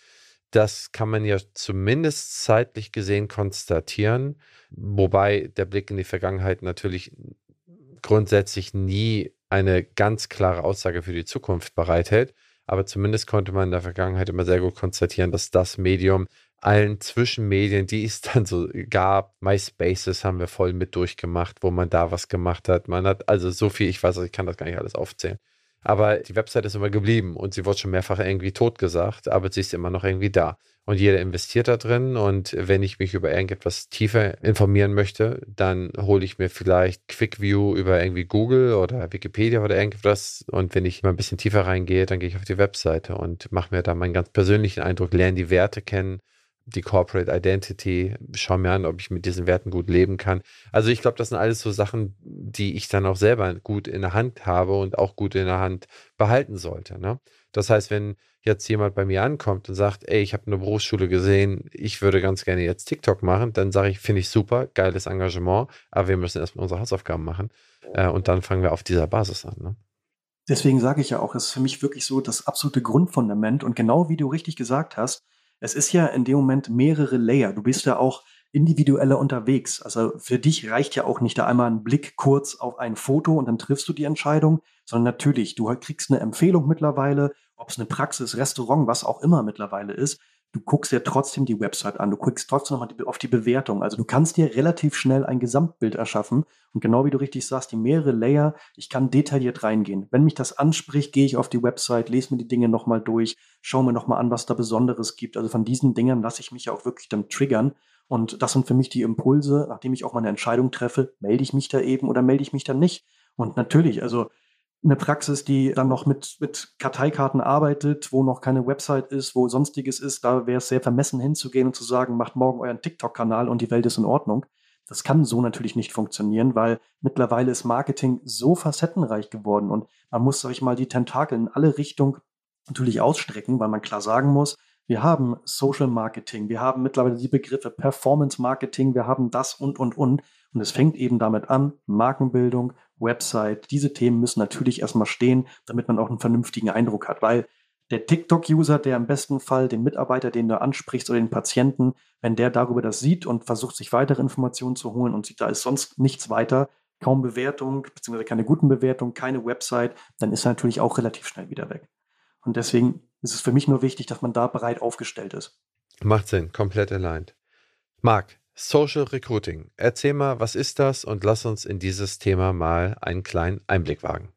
das kann man ja zumindest zeitlich gesehen konstatieren, wobei der Blick in die Vergangenheit natürlich grundsätzlich nie eine ganz klare Aussage für die Zukunft bereithält. Aber zumindest konnte man in der Vergangenheit immer sehr gut konstatieren, dass das Medium allen Zwischenmedien, die es *laughs* dann so gab, MySpaces haben wir voll mit durchgemacht, wo man da was gemacht hat. Man hat also so viel, ich weiß, ich kann das gar nicht alles aufzählen. Aber die Website ist immer geblieben und sie wurde schon mehrfach irgendwie totgesagt, aber sie ist immer noch irgendwie da. Und jeder investiert da drin. Und wenn ich mich über irgendetwas tiefer informieren möchte, dann hole ich mir vielleicht QuickView über irgendwie Google oder Wikipedia oder irgendwas. Und wenn ich mal ein bisschen tiefer reingehe, dann gehe ich auf die Webseite und mache mir da meinen ganz persönlichen Eindruck, lerne die Werte kennen die Corporate Identity, schau mir an, ob ich mit diesen Werten gut leben kann. Also ich glaube, das sind alles so Sachen, die ich dann auch selber gut in der Hand habe und auch gut in der Hand behalten sollte. Ne? Das heißt, wenn jetzt jemand bei mir ankommt und sagt, ey, ich habe eine Berufsschule gesehen, ich würde ganz gerne jetzt TikTok machen, dann sage ich, finde ich super, geiles Engagement, aber wir müssen erstmal unsere Hausaufgaben machen äh, und dann fangen wir auf dieser Basis an. Ne? Deswegen sage ich ja auch, es ist für mich wirklich so das absolute Grundfundament und genau wie du richtig gesagt hast, es ist ja in dem Moment mehrere Layer. Du bist ja auch individueller unterwegs. Also für dich reicht ja auch nicht da einmal ein Blick kurz auf ein Foto und dann triffst du die Entscheidung, sondern natürlich, du kriegst eine Empfehlung mittlerweile, ob es eine Praxis, Restaurant, was auch immer mittlerweile ist du guckst ja trotzdem die Website an, du guckst trotzdem nochmal auf die Bewertung. Also du kannst dir relativ schnell ein Gesamtbild erschaffen. Und genau wie du richtig sagst, die mehrere Layer, ich kann detailliert reingehen. Wenn mich das anspricht, gehe ich auf die Website, lese mir die Dinge nochmal durch, schaue mir nochmal an, was da Besonderes gibt. Also von diesen Dingen lasse ich mich ja auch wirklich dann triggern. Und das sind für mich die Impulse, nachdem ich auch meine Entscheidung treffe, melde ich mich da eben oder melde ich mich dann nicht. Und natürlich, also eine Praxis, die dann noch mit, mit Karteikarten arbeitet, wo noch keine Website ist, wo sonstiges ist, da wäre es sehr vermessen hinzugehen und zu sagen, macht morgen euren TikTok-Kanal und die Welt ist in Ordnung. Das kann so natürlich nicht funktionieren, weil mittlerweile ist Marketing so facettenreich geworden und man muss, sag ich mal, die Tentakel in alle Richtungen natürlich ausstrecken, weil man klar sagen muss, wir haben Social Marketing, wir haben mittlerweile die Begriffe Performance Marketing, wir haben das und, und, und. Und es fängt eben damit an, Markenbildung, Website, diese Themen müssen natürlich erstmal stehen, damit man auch einen vernünftigen Eindruck hat, weil der TikTok-User, der im besten Fall den Mitarbeiter, den du ansprichst oder den Patienten, wenn der darüber das sieht und versucht, sich weitere Informationen zu holen und sieht, da ist sonst nichts weiter, kaum Bewertung, beziehungsweise keine guten Bewertungen, keine Website, dann ist er natürlich auch relativ schnell wieder weg. Und deswegen ist es für mich nur wichtig, dass man da bereit aufgestellt ist. Macht Sinn, komplett aligned. Marc, Social Recruiting. Erzähl mal, was ist das und lass uns in dieses Thema mal einen kleinen Einblick wagen.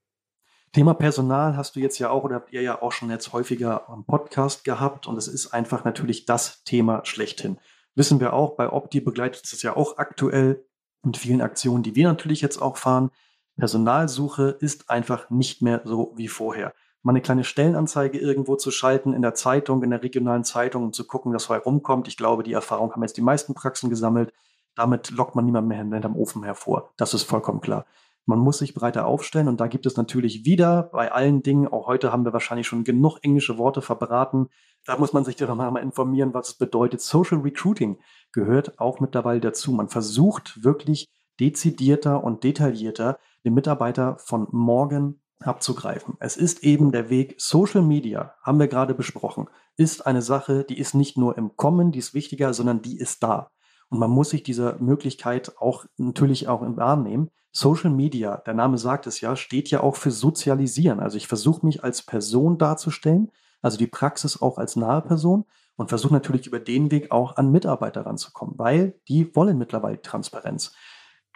Thema Personal hast du jetzt ja auch oder habt ihr ja auch schon jetzt häufiger am Podcast gehabt und es ist einfach natürlich das Thema schlechthin. Wissen wir auch, bei Opti begleitet es ja auch aktuell mit vielen Aktionen, die wir natürlich jetzt auch fahren. Personalsuche ist einfach nicht mehr so wie vorher mal eine kleine Stellenanzeige irgendwo zu schalten in der Zeitung, in der regionalen Zeitung und zu gucken, was herumkommt. Ich glaube, die Erfahrung haben jetzt die meisten Praxen gesammelt. Damit lockt man niemand mehr hinterm Ofen hervor. Das ist vollkommen klar. Man muss sich breiter aufstellen und da gibt es natürlich wieder bei allen Dingen, auch heute haben wir wahrscheinlich schon genug englische Worte verbraten. Da muss man sich doch mal informieren, was es bedeutet. Social Recruiting gehört auch mittlerweile dazu. Man versucht wirklich dezidierter und detaillierter den Mitarbeiter von morgen abzugreifen. Es ist eben der Weg, Social Media, haben wir gerade besprochen, ist eine Sache, die ist nicht nur im Kommen, die ist wichtiger, sondern die ist da. Und man muss sich dieser Möglichkeit auch natürlich auch im Arm nehmen. Social Media, der Name sagt es ja, steht ja auch für Sozialisieren. Also ich versuche mich als Person darzustellen, also die Praxis auch als nahe Person und versuche natürlich über den Weg auch an Mitarbeiter ranzukommen, weil die wollen mittlerweile Transparenz.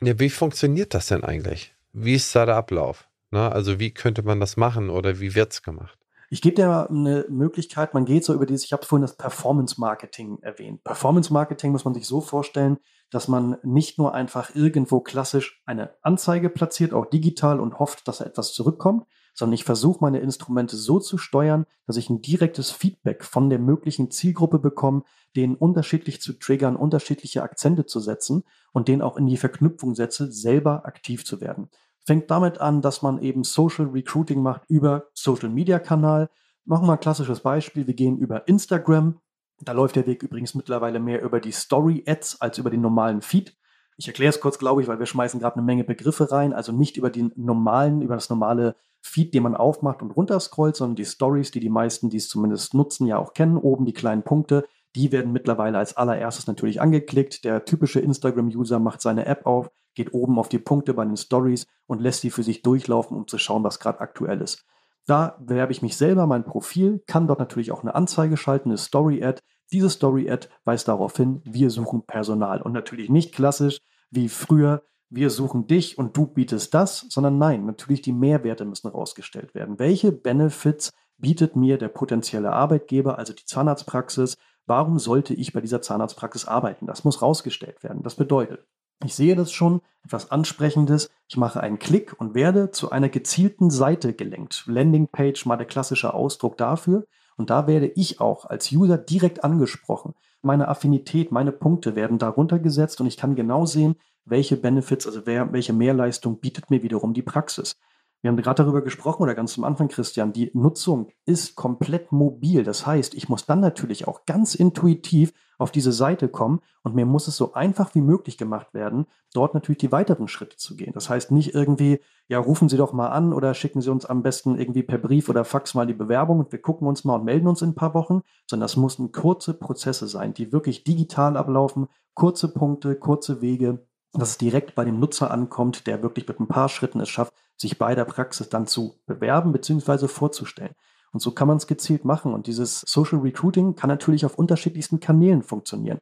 Ja, wie funktioniert das denn eigentlich? Wie ist da der Ablauf? Na, ne? also wie könnte man das machen oder wie wird es gemacht? Ich gebe dir eine Möglichkeit, man geht so über dieses, ich habe vorhin das Performance Marketing erwähnt. Performance Marketing muss man sich so vorstellen, dass man nicht nur einfach irgendwo klassisch eine Anzeige platziert, auch digital und hofft, dass da etwas zurückkommt, sondern ich versuche meine Instrumente so zu steuern, dass ich ein direktes Feedback von der möglichen Zielgruppe bekomme, den unterschiedlich zu triggern, unterschiedliche Akzente zu setzen und den auch in die Verknüpfung setze, selber aktiv zu werden. Fängt damit an, dass man eben Social Recruiting macht über Social Media Kanal. Ein klassisches Beispiel. Wir gehen über Instagram. Da läuft der Weg übrigens mittlerweile mehr über die Story Ads als über den normalen Feed. Ich erkläre es kurz, glaube ich, weil wir schmeißen gerade eine Menge Begriffe rein. Also nicht über den normalen, über das normale Feed, den man aufmacht und runterscrollt, sondern die Stories, die die meisten, die es zumindest nutzen, ja auch kennen. Oben die kleinen Punkte, die werden mittlerweile als allererstes natürlich angeklickt. Der typische Instagram-User macht seine App auf, geht oben auf die Punkte bei den Stories und lässt sie für sich durchlaufen, um zu schauen, was gerade aktuell ist. Da bewerbe ich mich selber, mein Profil, kann dort natürlich auch eine Anzeige schalten, eine Story-Ad. Diese Story-Ad weist darauf hin, wir suchen Personal. Und natürlich nicht klassisch wie früher, wir suchen dich und du bietest das, sondern nein, natürlich die Mehrwerte müssen herausgestellt werden. Welche Benefits bietet mir der potenzielle Arbeitgeber, also die Zahnarztpraxis? Warum sollte ich bei dieser Zahnarztpraxis arbeiten? Das muss herausgestellt werden. Das bedeutet, ich sehe das schon, etwas Ansprechendes. Ich mache einen Klick und werde zu einer gezielten Seite gelenkt. Landingpage, mal der klassische Ausdruck dafür. Und da werde ich auch als User direkt angesprochen. Meine Affinität, meine Punkte werden darunter gesetzt und ich kann genau sehen, welche Benefits, also wer, welche Mehrleistung bietet mir wiederum die Praxis. Wir haben gerade darüber gesprochen oder ganz am Anfang, Christian, die Nutzung ist komplett mobil. Das heißt, ich muss dann natürlich auch ganz intuitiv auf diese Seite kommen und mir muss es so einfach wie möglich gemacht werden, dort natürlich die weiteren Schritte zu gehen. Das heißt nicht irgendwie, ja, rufen Sie doch mal an oder schicken Sie uns am besten irgendwie per Brief oder Fax mal die Bewerbung und wir gucken uns mal und melden uns in ein paar Wochen, sondern das mussten kurze Prozesse sein, die wirklich digital ablaufen, kurze Punkte, kurze Wege, dass es direkt bei dem Nutzer ankommt, der wirklich mit ein paar Schritten es schafft, sich bei der Praxis dann zu bewerben bzw. vorzustellen. Und so kann man es gezielt machen. Und dieses Social Recruiting kann natürlich auf unterschiedlichsten Kanälen funktionieren.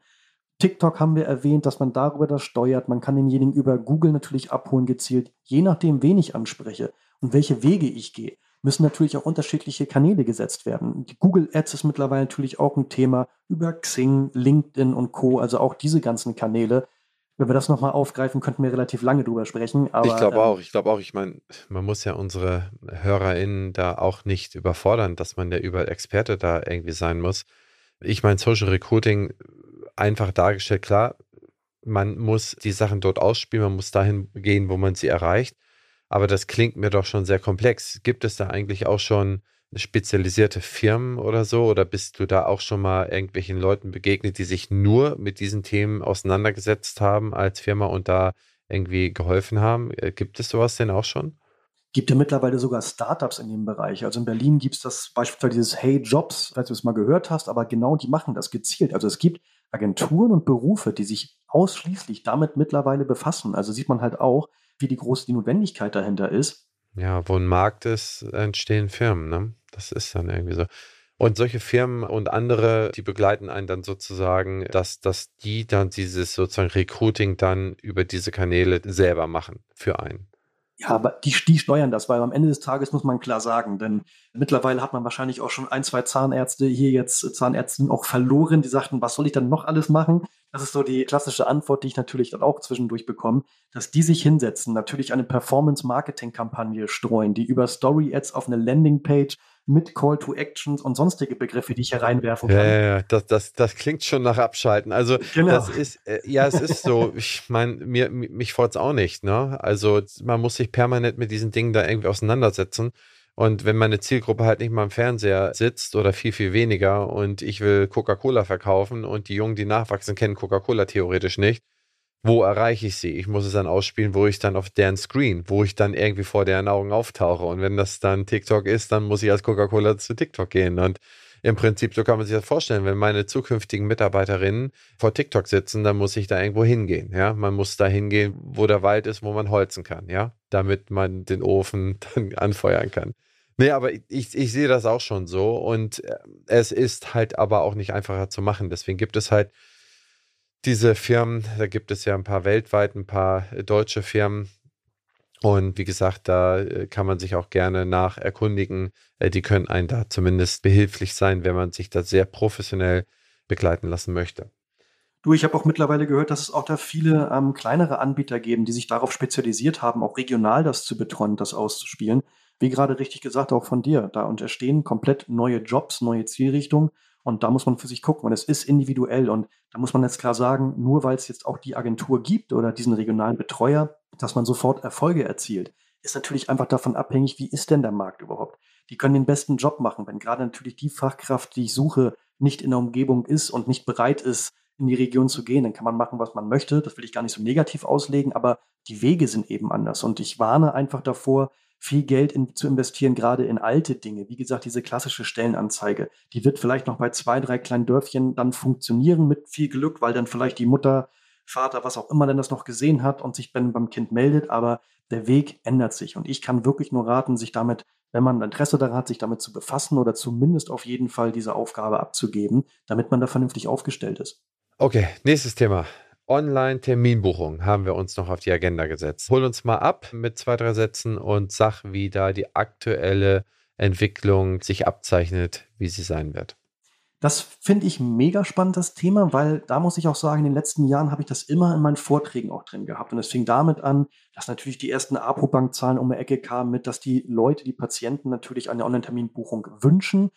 TikTok haben wir erwähnt, dass man darüber das steuert. Man kann denjenigen über Google natürlich abholen gezielt. Je nachdem, wen ich anspreche und welche Wege ich gehe, müssen natürlich auch unterschiedliche Kanäle gesetzt werden. Die Google Ads ist mittlerweile natürlich auch ein Thema über Xing, LinkedIn und Co. Also auch diese ganzen Kanäle wenn wir das nochmal aufgreifen, könnten wir relativ lange drüber sprechen. Aber, ich glaube ähm, auch, ich glaube auch, ich meine, man muss ja unsere HörerInnen da auch nicht überfordern, dass man ja überall Experte da irgendwie sein muss. Ich meine, Social Recruiting einfach dargestellt, klar, man muss die Sachen dort ausspielen, man muss dahin gehen, wo man sie erreicht. Aber das klingt mir doch schon sehr komplex. Gibt es da eigentlich auch schon spezialisierte Firmen oder so? Oder bist du da auch schon mal irgendwelchen Leuten begegnet, die sich nur mit diesen Themen auseinandergesetzt haben als Firma und da irgendwie geholfen haben? Äh, gibt es sowas denn auch schon? Gibt ja mittlerweile sogar Startups in dem Bereich. Also in Berlin gibt es das beispielsweise dieses Hey Jobs, falls du es mal gehört hast, aber genau die machen das gezielt. Also es gibt Agenturen und Berufe, die sich ausschließlich damit mittlerweile befassen. Also sieht man halt auch, wie die große die Notwendigkeit dahinter ist. Ja, wo ein Markt ist, entstehen Firmen, ne? Das ist dann irgendwie so. Und solche Firmen und andere, die begleiten einen dann sozusagen, dass, dass die dann dieses sozusagen Recruiting dann über diese Kanäle selber machen für einen. Ja, aber die, die steuern das, weil am Ende des Tages muss man klar sagen, denn mittlerweile hat man wahrscheinlich auch schon ein, zwei Zahnärzte hier jetzt, Zahnärzten auch verloren, die sagten, was soll ich dann noch alles machen? Das ist so die klassische Antwort, die ich natürlich dann auch zwischendurch bekomme, dass die sich hinsetzen, natürlich eine Performance-Marketing-Kampagne streuen, die über Story-Ads auf eine Landingpage mit Call to Actions und sonstige Begriffe, die ich hier reinwerfen kann. Ja, ja. Das, das, das klingt schon nach Abschalten. Also genau. das ist, äh, ja, es ist so, *laughs* ich meine, mir, mich freut es auch nicht, ne? Also man muss sich permanent mit diesen Dingen da irgendwie auseinandersetzen. Und wenn meine Zielgruppe halt nicht mal im Fernseher sitzt oder viel, viel weniger und ich will Coca-Cola verkaufen und die Jungen, die nachwachsen, kennen Coca-Cola theoretisch nicht, wo erreiche ich sie? Ich muss es dann ausspielen, wo ich dann auf deren Screen, wo ich dann irgendwie vor deren Augen auftauche. Und wenn das dann TikTok ist, dann muss ich als Coca-Cola zu TikTok gehen. Und im Prinzip, so kann man sich das vorstellen, wenn meine zukünftigen Mitarbeiterinnen vor TikTok sitzen, dann muss ich da irgendwo hingehen. Ja, man muss da hingehen, wo der Wald ist, wo man holzen kann. Ja, damit man den Ofen *laughs* dann anfeuern kann. Nee, aber ich, ich sehe das auch schon so. Und äh, es ist halt aber auch nicht einfacher zu machen. Deswegen gibt es halt diese Firmen, da gibt es ja ein paar weltweit, ein paar äh, deutsche Firmen. Und wie gesagt, da äh, kann man sich auch gerne nach erkundigen. Äh, die können einen da zumindest behilflich sein, wenn man sich da sehr professionell begleiten lassen möchte. Du, ich habe auch mittlerweile gehört, dass es auch da viele ähm, kleinere Anbieter geben, die sich darauf spezialisiert haben, auch regional das zu betreuen, das auszuspielen. wie gerade richtig gesagt, auch von dir, da entstehen komplett neue Jobs, neue Zielrichtungen. Und da muss man für sich gucken. Und es ist individuell. Und da muss man jetzt klar sagen, nur weil es jetzt auch die Agentur gibt oder diesen regionalen Betreuer, dass man sofort Erfolge erzielt, ist natürlich einfach davon abhängig, wie ist denn der Markt überhaupt? Die können den besten Job machen, wenn gerade natürlich die Fachkraft, die ich suche, nicht in der Umgebung ist und nicht bereit ist, in die Region zu gehen, dann kann man machen, was man möchte. Das will ich gar nicht so negativ auslegen, aber die Wege sind eben anders. Und ich warne einfach davor, viel Geld in, zu investieren, gerade in alte Dinge. Wie gesagt, diese klassische Stellenanzeige, die wird vielleicht noch bei zwei, drei kleinen Dörfchen dann funktionieren mit viel Glück, weil dann vielleicht die Mutter, Vater, was auch immer denn das noch gesehen hat und sich dann beim Kind meldet. Aber der Weg ändert sich. Und ich kann wirklich nur raten, sich damit, wenn man Interesse daran hat, sich damit zu befassen oder zumindest auf jeden Fall diese Aufgabe abzugeben, damit man da vernünftig aufgestellt ist. Okay, nächstes Thema. Online-Terminbuchung haben wir uns noch auf die Agenda gesetzt. Hol uns mal ab mit zwei, drei Sätzen und sag, wie da die aktuelle Entwicklung sich abzeichnet, wie sie sein wird. Das finde ich mega spannend, das Thema, weil da muss ich auch sagen, in den letzten Jahren habe ich das immer in meinen Vorträgen auch drin gehabt. Und es fing damit an, dass natürlich die ersten Apo-Bank-Zahlen um die Ecke kamen mit, dass die Leute, die Patienten natürlich eine Online-Terminbuchung wünschen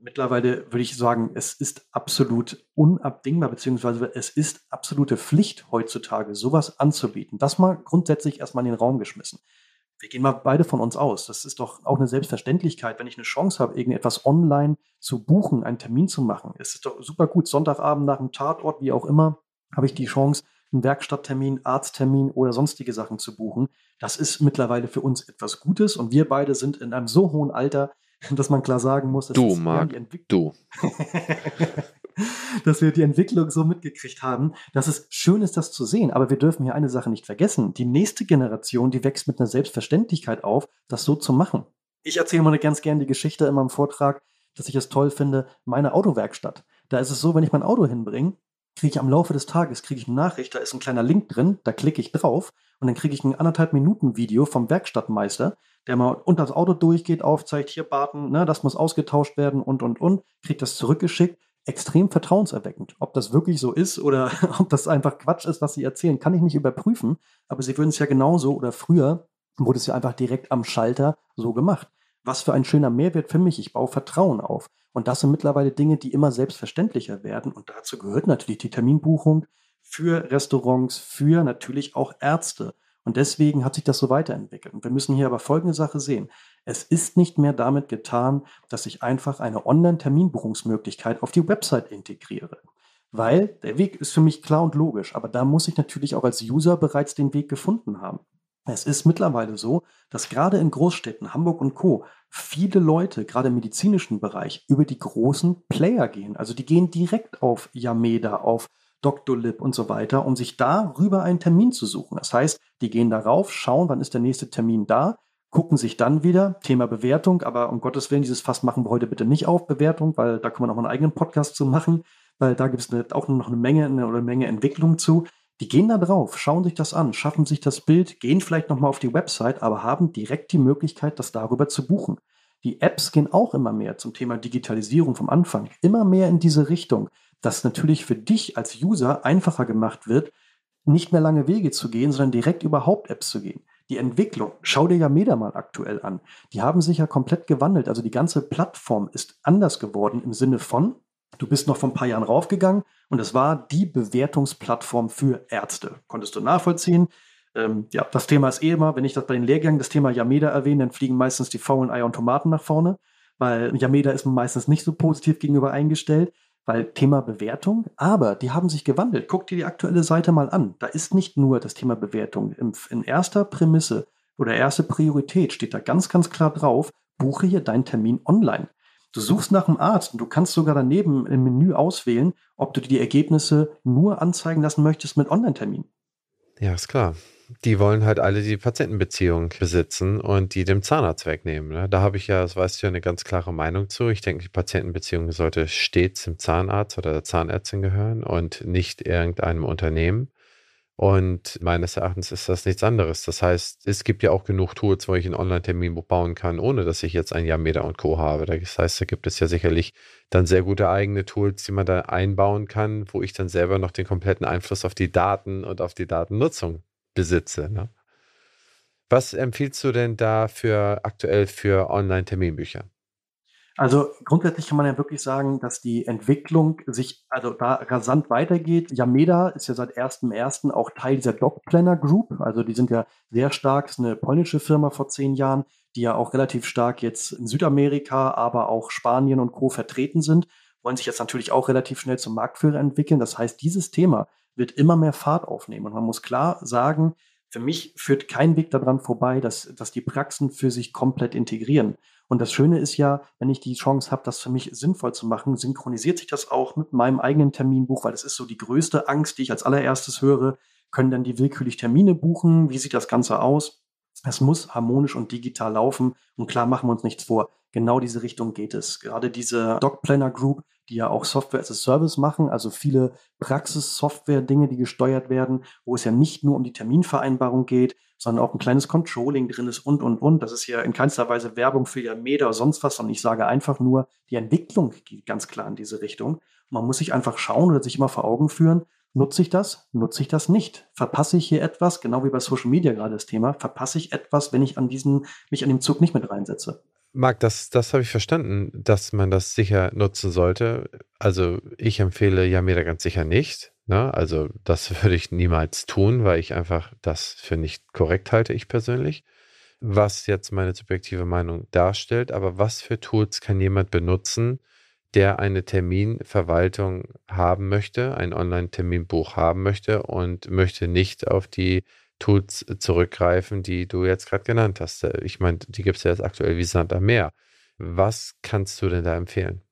mittlerweile würde ich sagen, es ist absolut unabdingbar, beziehungsweise es ist absolute Pflicht heutzutage, sowas anzubieten. Das mal grundsätzlich erstmal in den Raum geschmissen. Wir gehen mal beide von uns aus. Das ist doch auch eine Selbstverständlichkeit, wenn ich eine Chance habe, irgendetwas online zu buchen, einen Termin zu machen. Es ist doch super gut. Sonntagabend nach dem Tatort, wie auch immer, habe ich die Chance, einen Werkstatttermin, Arzttermin oder sonstige Sachen zu buchen. Das ist mittlerweile für uns etwas Gutes und wir beide sind in einem so hohen Alter, *laughs* dass man klar sagen muss, dass du, Marc, du. *laughs* dass wir die Entwicklung so mitgekriegt haben, dass es schön ist, das zu sehen. Aber wir dürfen hier eine Sache nicht vergessen. Die nächste Generation, die wächst mit einer Selbstverständlichkeit auf, das so zu machen. Ich erzähle mal ganz gerne die Geschichte in meinem Vortrag, dass ich es toll finde, meine Autowerkstatt. Da ist es so, wenn ich mein Auto hinbringe, kriege ich am Laufe des Tages kriege ich eine Nachricht, da ist ein kleiner Link drin, da klicke ich drauf und dann kriege ich ein anderthalb Minuten Video vom Werkstattmeister, der mal unter das Auto durchgeht, aufzeigt, hier Barten, ne, das muss ausgetauscht werden und und und, kriegt das zurückgeschickt. Extrem vertrauenserweckend. Ob das wirklich so ist oder *laughs* ob das einfach Quatsch ist, was sie erzählen, kann ich nicht überprüfen. Aber sie würden es ja genauso oder früher wurde es ja einfach direkt am Schalter so gemacht. Was für ein schöner Mehrwert für mich. Ich baue Vertrauen auf. Und das sind mittlerweile Dinge, die immer selbstverständlicher werden. Und dazu gehört natürlich die Terminbuchung für Restaurants, für natürlich auch Ärzte. Und deswegen hat sich das so weiterentwickelt. Und wir müssen hier aber folgende Sache sehen. Es ist nicht mehr damit getan, dass ich einfach eine Online-Terminbuchungsmöglichkeit auf die Website integriere. Weil der Weg ist für mich klar und logisch, aber da muss ich natürlich auch als User bereits den Weg gefunden haben. Es ist mittlerweile so, dass gerade in Großstädten, Hamburg und Co., viele Leute, gerade im medizinischen Bereich, über die großen Player gehen. Also die gehen direkt auf Yameda, auf Doctolib und so weiter, um sich darüber einen Termin zu suchen. Das heißt, die gehen darauf, schauen, wann ist der nächste Termin da, gucken sich dann wieder, Thema Bewertung, aber um Gottes Willen, dieses Fass machen wir heute bitte nicht auf Bewertung, weil da können wir noch einen eigenen Podcast zu machen, weil da gibt es auch noch eine Menge eine, oder eine Menge Entwicklung zu. Die gehen da drauf, schauen sich das an, schaffen sich das Bild, gehen vielleicht nochmal auf die Website, aber haben direkt die Möglichkeit, das darüber zu buchen. Die Apps gehen auch immer mehr zum Thema Digitalisierung vom Anfang, immer mehr in diese Richtung dass natürlich für dich als User einfacher gemacht wird, nicht mehr lange Wege zu gehen, sondern direkt über Haupt-Apps zu gehen. Die Entwicklung, schau dir ja mal aktuell an. Die haben sich ja komplett gewandelt. Also die ganze Plattform ist anders geworden im Sinne von, du bist noch vor ein paar Jahren raufgegangen und es war die Bewertungsplattform für Ärzte. Konntest du nachvollziehen? Ähm, ja, das Thema ist eh immer, wenn ich das bei den Lehrgängen das Thema Yameda erwähne, dann fliegen meistens die faulen Eier und Tomaten nach vorne, weil Yameda ist meistens nicht so positiv gegenüber eingestellt weil Thema Bewertung, aber die haben sich gewandelt. Guck dir die aktuelle Seite mal an. Da ist nicht nur das Thema Bewertung. In erster Prämisse oder erste Priorität steht da ganz, ganz klar drauf, buche hier deinen Termin online. Du suchst nach einem Arzt und du kannst sogar daneben im Menü auswählen, ob du dir die Ergebnisse nur anzeigen lassen möchtest mit Online-Termin. Ja, ist klar die wollen halt alle die Patientenbeziehung besitzen und die dem Zahnarzt wegnehmen. Ne? Da habe ich ja, das weißt du ja, eine ganz klare Meinung zu. Ich denke, die Patientenbeziehung sollte stets dem Zahnarzt oder der Zahnärztin gehören und nicht irgendeinem Unternehmen. Und meines Erachtens ist das nichts anderes. Das heißt, es gibt ja auch genug Tools, wo ich einen Online-Terminbuch bauen kann, ohne dass ich jetzt ein Yameda und Co. habe. Das heißt, da gibt es ja sicherlich dann sehr gute eigene Tools, die man da einbauen kann, wo ich dann selber noch den kompletten Einfluss auf die Daten und auf die Datennutzung besitze. Ne? Was empfiehlst du denn da für aktuell für Online-Terminbücher? Also grundsätzlich kann man ja wirklich sagen, dass die Entwicklung sich also da rasant weitergeht. Yameda ist ja seit 1.1. auch Teil dieser Dog Planner Group. Also die sind ja sehr stark, ist eine polnische Firma vor zehn Jahren, die ja auch relativ stark jetzt in Südamerika, aber auch Spanien und Co. vertreten sind, wollen sich jetzt natürlich auch relativ schnell zum Marktführer entwickeln. Das heißt, dieses Thema wird immer mehr Fahrt aufnehmen. Und man muss klar sagen, für mich führt kein Weg daran vorbei, dass, dass die Praxen für sich komplett integrieren. Und das Schöne ist ja, wenn ich die Chance habe, das für mich sinnvoll zu machen, synchronisiert sich das auch mit meinem eigenen Terminbuch, weil das ist so die größte Angst, die ich als allererstes höre. Können dann die willkürlich Termine buchen? Wie sieht das Ganze aus? Es muss harmonisch und digital laufen. Und klar, machen wir uns nichts vor. Genau diese Richtung geht es. Gerade diese Doc Planner Group, die ja auch Software as a Service machen, also viele Praxis-Software-Dinge, die gesteuert werden, wo es ja nicht nur um die Terminvereinbarung geht, sondern auch ein kleines Controlling drin ist und, und, und. Das ist ja in keinster Weise Werbung für Yameda oder sonst was, sondern ich sage einfach nur, die Entwicklung geht ganz klar in diese Richtung. Man muss sich einfach schauen oder sich immer vor Augen führen, nutze ich das, nutze ich das nicht? Verpasse ich hier etwas, genau wie bei Social Media gerade das Thema, verpasse ich etwas, wenn ich an diesen, mich an dem Zug nicht mit reinsetze? Marc, das, das habe ich verstanden, dass man das sicher nutzen sollte. Also ich empfehle Yameda ganz sicher nicht. Ne? Also das *laughs* würde ich niemals tun, weil ich einfach das für nicht korrekt halte, ich persönlich. Was jetzt meine subjektive Meinung darstellt, aber was für Tools kann jemand benutzen, der eine Terminverwaltung haben möchte, ein Online-Terminbuch haben möchte und möchte nicht auf die Tools zurückgreifen, die du jetzt gerade genannt hast. Ich meine, die gibt es ja jetzt aktuell wie Sand am Meer. Was kannst du denn da empfehlen?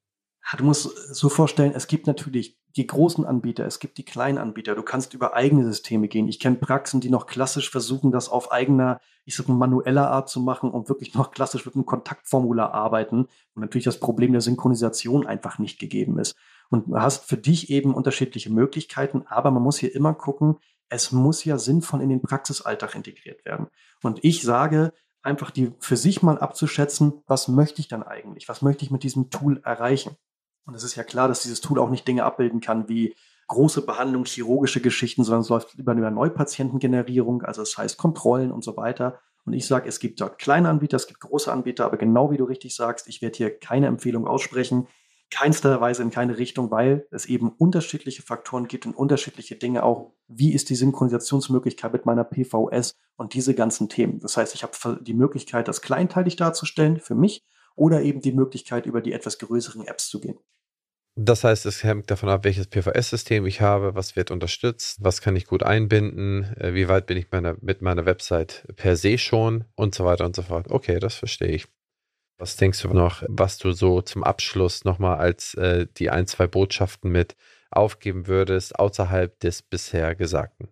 Du musst so vorstellen, es gibt natürlich die großen Anbieter, es gibt die kleinen Anbieter. Du kannst über eigene Systeme gehen. Ich kenne Praxen, die noch klassisch versuchen, das auf eigener, ich sag mal, manueller Art zu machen und wirklich noch klassisch mit einem Kontaktformular arbeiten. Und natürlich das Problem der Synchronisation einfach nicht gegeben ist. Und du hast für dich eben unterschiedliche Möglichkeiten, aber man muss hier immer gucken, es muss ja sinnvoll in den Praxisalltag integriert werden. Und ich sage, einfach die für sich mal abzuschätzen, was möchte ich dann eigentlich? Was möchte ich mit diesem Tool erreichen? Und es ist ja klar, dass dieses Tool auch nicht Dinge abbilden kann wie große Behandlung, chirurgische Geschichten, sondern es läuft über eine Neupatientengenerierung, also das heißt Kontrollen und so weiter. Und ich sage, es gibt dort kleine Anbieter, es gibt große Anbieter, aber genau wie du richtig sagst, ich werde hier keine Empfehlung aussprechen, keinster Weise in keine Richtung, weil es eben unterschiedliche Faktoren gibt und unterschiedliche Dinge auch. Wie ist die Synchronisationsmöglichkeit mit meiner PVS und diese ganzen Themen? Das heißt, ich habe die Möglichkeit, das kleinteilig darzustellen für mich oder eben die Möglichkeit, über die etwas größeren Apps zu gehen. Das heißt, es hängt davon ab, welches PVS-System ich habe, was wird unterstützt, was kann ich gut einbinden, äh, wie weit bin ich meiner, mit meiner Website per se schon und so weiter und so fort. Okay, das verstehe ich. Was denkst du noch, was du so zum Abschluss nochmal als äh, die ein, zwei Botschaften mit aufgeben würdest, außerhalb des bisher Gesagten?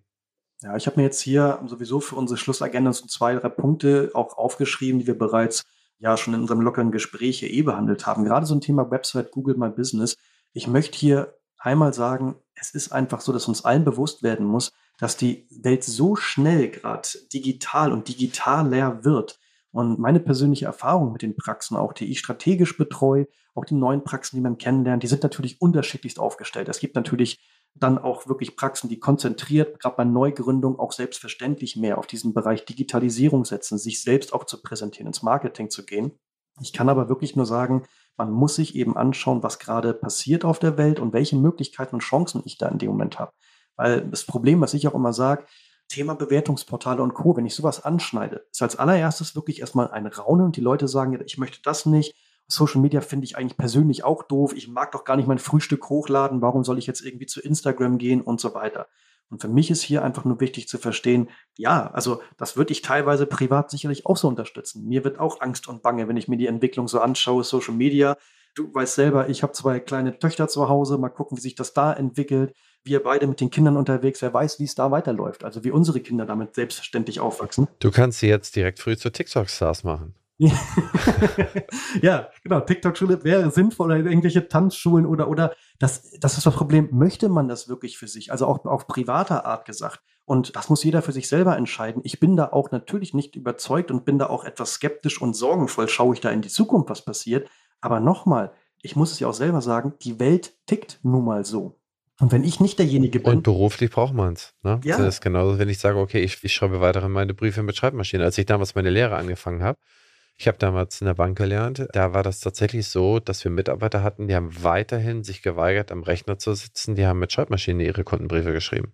Ja, ich habe mir jetzt hier sowieso für unsere Schlussagenda so zwei, drei Punkte auch aufgeschrieben, die wir bereits ja schon in unserem lockeren Gespräch hier eh behandelt haben. Gerade so ein Thema Website, Google My Business. Ich möchte hier einmal sagen, es ist einfach so, dass uns allen bewusst werden muss, dass die Welt so schnell gerade digital und digitaler wird. Und meine persönliche Erfahrung mit den Praxen, auch die ich strategisch betreue, auch die neuen Praxen, die man kennenlernt, die sind natürlich unterschiedlichst aufgestellt. Es gibt natürlich dann auch wirklich Praxen, die konzentriert, gerade bei Neugründung, auch selbstverständlich mehr auf diesen Bereich Digitalisierung setzen, sich selbst auch zu präsentieren, ins Marketing zu gehen. Ich kann aber wirklich nur sagen, man muss sich eben anschauen, was gerade passiert auf der Welt und welche Möglichkeiten und Chancen ich da in dem Moment habe. Weil das Problem, was ich auch immer sage, Thema Bewertungsportale und Co., wenn ich sowas anschneide, ist als allererstes wirklich erstmal ein Raunen und die Leute sagen, ich möchte das nicht. Social Media finde ich eigentlich persönlich auch doof. Ich mag doch gar nicht mein Frühstück hochladen. Warum soll ich jetzt irgendwie zu Instagram gehen und so weiter? Und für mich ist hier einfach nur wichtig zu verstehen, ja, also das würde ich teilweise privat sicherlich auch so unterstützen. Mir wird auch Angst und Bange, wenn ich mir die Entwicklung so anschaue, Social Media. Du weißt selber, ich habe zwei kleine Töchter zu Hause, mal gucken, wie sich das da entwickelt. Wir beide mit den Kindern unterwegs, wer weiß, wie es da weiterläuft. Also wie unsere Kinder damit selbstständig aufwachsen. Du kannst sie jetzt direkt früh zu TikTok-Stars machen. *laughs* ja, genau. TikTok-Schule wäre sinnvoll oder irgendwelche Tanzschulen oder, oder das, das ist das Problem. Möchte man das wirklich für sich? Also auch auf privater Art gesagt. Und das muss jeder für sich selber entscheiden. Ich bin da auch natürlich nicht überzeugt und bin da auch etwas skeptisch und sorgenvoll. Schaue ich da in die Zukunft, was passiert. Aber nochmal, ich muss es ja auch selber sagen, die Welt tickt nun mal so. Und wenn ich nicht derjenige bin. Und beruflich braucht man es. Ne? Ja. Das ist genauso, wenn ich sage, okay, ich, ich schreibe weiterhin meine Briefe mit Schreibmaschine. Als ich damals meine Lehre angefangen habe, ich habe damals in der Bank gelernt, da war das tatsächlich so, dass wir Mitarbeiter hatten, die haben weiterhin sich geweigert, am Rechner zu sitzen, die haben mit Schreibmaschine ihre Kundenbriefe geschrieben.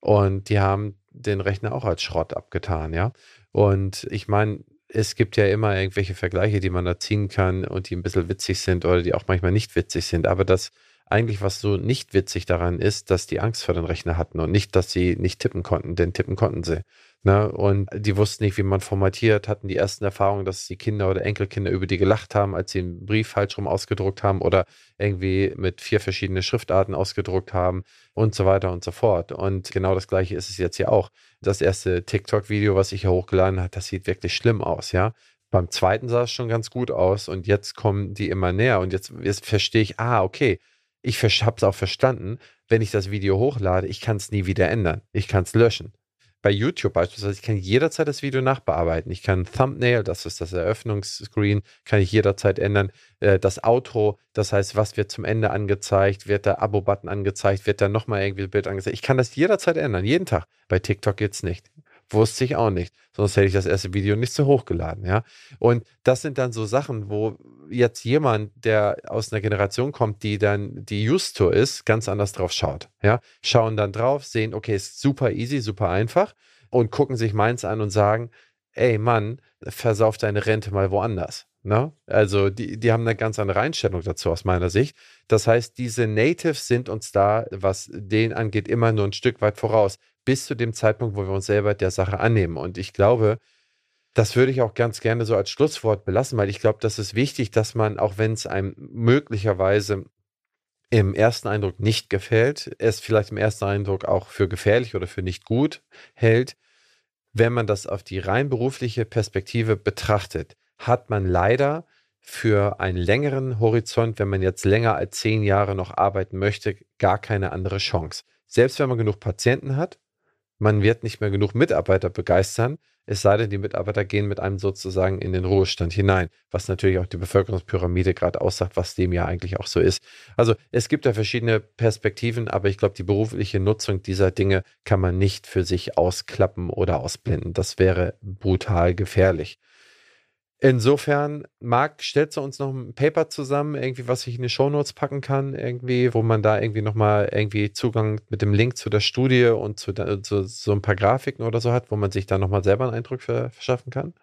Und die haben den Rechner auch als Schrott abgetan, ja. Und ich meine, es gibt ja immer irgendwelche Vergleiche, die man da ziehen kann und die ein bisschen witzig sind oder die auch manchmal nicht witzig sind. Aber das eigentlich, was so nicht witzig daran ist, dass die Angst vor den Rechner hatten und nicht, dass sie nicht tippen konnten, denn tippen konnten sie. Ne? Und die wussten nicht, wie man formatiert, hatten die ersten Erfahrungen, dass die Kinder oder Enkelkinder über die gelacht haben, als sie einen Brief falsch rum ausgedruckt haben oder irgendwie mit vier verschiedenen Schriftarten ausgedruckt haben und so weiter und so fort. Und genau das gleiche ist es jetzt hier auch. Das erste TikTok-Video, was ich hier hochgeladen habe, das sieht wirklich schlimm aus, ja. Beim zweiten sah es schon ganz gut aus und jetzt kommen die immer näher und jetzt, jetzt verstehe ich, ah, okay, ich habe es auch verstanden, wenn ich das Video hochlade, ich kann es nie wieder ändern. Ich kann es löschen bei YouTube beispielsweise, ich kann jederzeit das Video nachbearbeiten. Ich kann Thumbnail, das ist das Eröffnungsscreen, kann ich jederzeit ändern. Äh, das Outro, das heißt, was wird zum Ende angezeigt, wird der Abo-Button angezeigt, wird da nochmal irgendwie ein Bild angezeigt. Ich kann das jederzeit ändern, jeden Tag. Bei TikTok es nicht. Wusste ich auch nicht. Sonst hätte ich das erste Video nicht so hochgeladen, ja. Und das sind dann so Sachen, wo jetzt jemand, der aus einer Generation kommt, die dann die Justo ist, ganz anders drauf schaut, ja. Schauen dann drauf, sehen, okay, ist super easy, super einfach und gucken sich meins an und sagen, ey Mann, versauf deine Rente mal woanders. Ne? Also die, die haben eine ganz andere Einstellung dazu aus meiner Sicht. Das heißt, diese Natives sind uns da, was den angeht, immer nur ein Stück weit voraus bis zu dem Zeitpunkt, wo wir uns selber der Sache annehmen. Und ich glaube, das würde ich auch ganz gerne so als Schlusswort belassen, weil ich glaube, das ist wichtig, dass man, auch wenn es einem möglicherweise im ersten Eindruck nicht gefällt, es vielleicht im ersten Eindruck auch für gefährlich oder für nicht gut hält, wenn man das auf die rein berufliche Perspektive betrachtet, hat man leider für einen längeren Horizont, wenn man jetzt länger als zehn Jahre noch arbeiten möchte, gar keine andere Chance. Selbst wenn man genug Patienten hat, man wird nicht mehr genug Mitarbeiter begeistern, es sei denn, die Mitarbeiter gehen mit einem sozusagen in den Ruhestand hinein, was natürlich auch die Bevölkerungspyramide gerade aussagt, was dem ja eigentlich auch so ist. Also es gibt da verschiedene Perspektiven, aber ich glaube, die berufliche Nutzung dieser Dinge kann man nicht für sich ausklappen oder ausblenden. Das wäre brutal gefährlich. Insofern, Marc, stellst du uns noch ein Paper zusammen, irgendwie, was ich in die Shownotes packen kann, irgendwie, wo man da irgendwie nochmal irgendwie Zugang mit dem Link zu der Studie und zu, zu so ein paar Grafiken oder so hat, wo man sich da nochmal selber einen Eindruck verschaffen kann?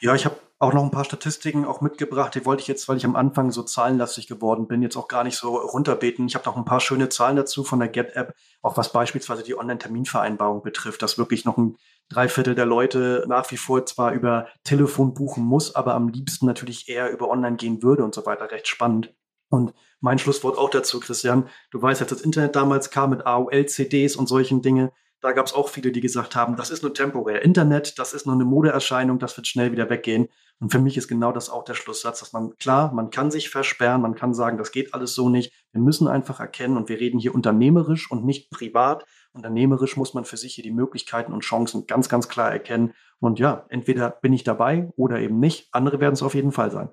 Ja, ich habe auch noch ein paar Statistiken auch mitgebracht. Die wollte ich jetzt, weil ich am Anfang so zahlenlastig geworden bin, jetzt auch gar nicht so runterbeten. Ich habe noch ein paar schöne Zahlen dazu von der Get-App, auch was beispielsweise die Online-Terminvereinbarung betrifft, dass wirklich noch ein Dreiviertel der Leute nach wie vor zwar über Telefon buchen muss, aber am liebsten natürlich eher über Online gehen würde und so weiter. Recht spannend. Und mein Schlusswort auch dazu, Christian. Du weißt, als das Internet damals kam mit AOL-CDs und solchen Dingen, da gab es auch viele, die gesagt haben, das ist nur temporär. Internet, das ist nur eine Modeerscheinung, das wird schnell wieder weggehen. Und für mich ist genau das auch der Schlusssatz, dass man, klar, man kann sich versperren, man kann sagen, das geht alles so nicht. Wir müssen einfach erkennen und wir reden hier unternehmerisch und nicht privat. Unternehmerisch muss man für sich hier die Möglichkeiten und Chancen ganz, ganz klar erkennen. Und ja, entweder bin ich dabei oder eben nicht. Andere werden es auf jeden Fall sein.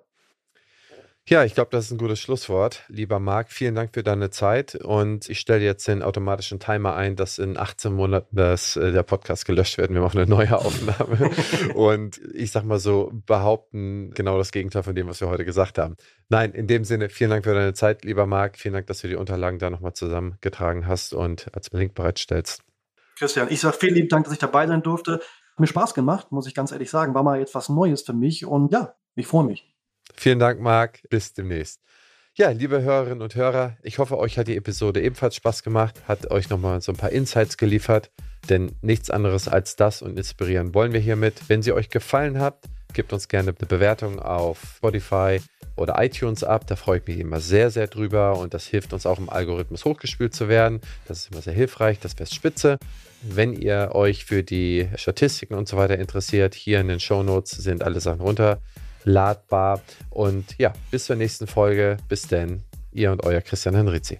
Ja, ich glaube, das ist ein gutes Schlusswort. Lieber Marc, vielen Dank für deine Zeit und ich stelle jetzt den automatischen Timer ein, dass in 18 Monaten das, äh, der Podcast gelöscht wird. Wir machen eine neue *laughs* Aufnahme und ich sag mal so, behaupten genau das Gegenteil von dem, was wir heute gesagt haben. Nein, in dem Sinne, vielen Dank für deine Zeit, lieber Marc. Vielen Dank, dass du die Unterlagen da nochmal zusammengetragen hast und als Link bereitstellst. Christian, ich sage vielen lieben Dank, dass ich dabei sein durfte. Hat mir Spaß gemacht, muss ich ganz ehrlich sagen. War mal jetzt was Neues für mich und ja, ich freue mich. Vielen Dank, Marc. Bis demnächst. Ja, liebe Hörerinnen und Hörer, ich hoffe, euch hat die Episode ebenfalls Spaß gemacht, hat euch nochmal so ein paar Insights geliefert, denn nichts anderes als das und inspirieren wollen wir hiermit. Wenn sie euch gefallen hat, gebt uns gerne eine Bewertung auf Spotify oder iTunes ab. Da freue ich mich immer sehr, sehr drüber und das hilft uns auch im Algorithmus hochgespielt zu werden. Das ist immer sehr hilfreich, das wäre spitze. Wenn ihr euch für die Statistiken und so weiter interessiert, hier in den Show Notes sind alle Sachen runter ladbar. Und ja, bis zur nächsten Folge. Bis denn, ihr und euer Christian Henrizi.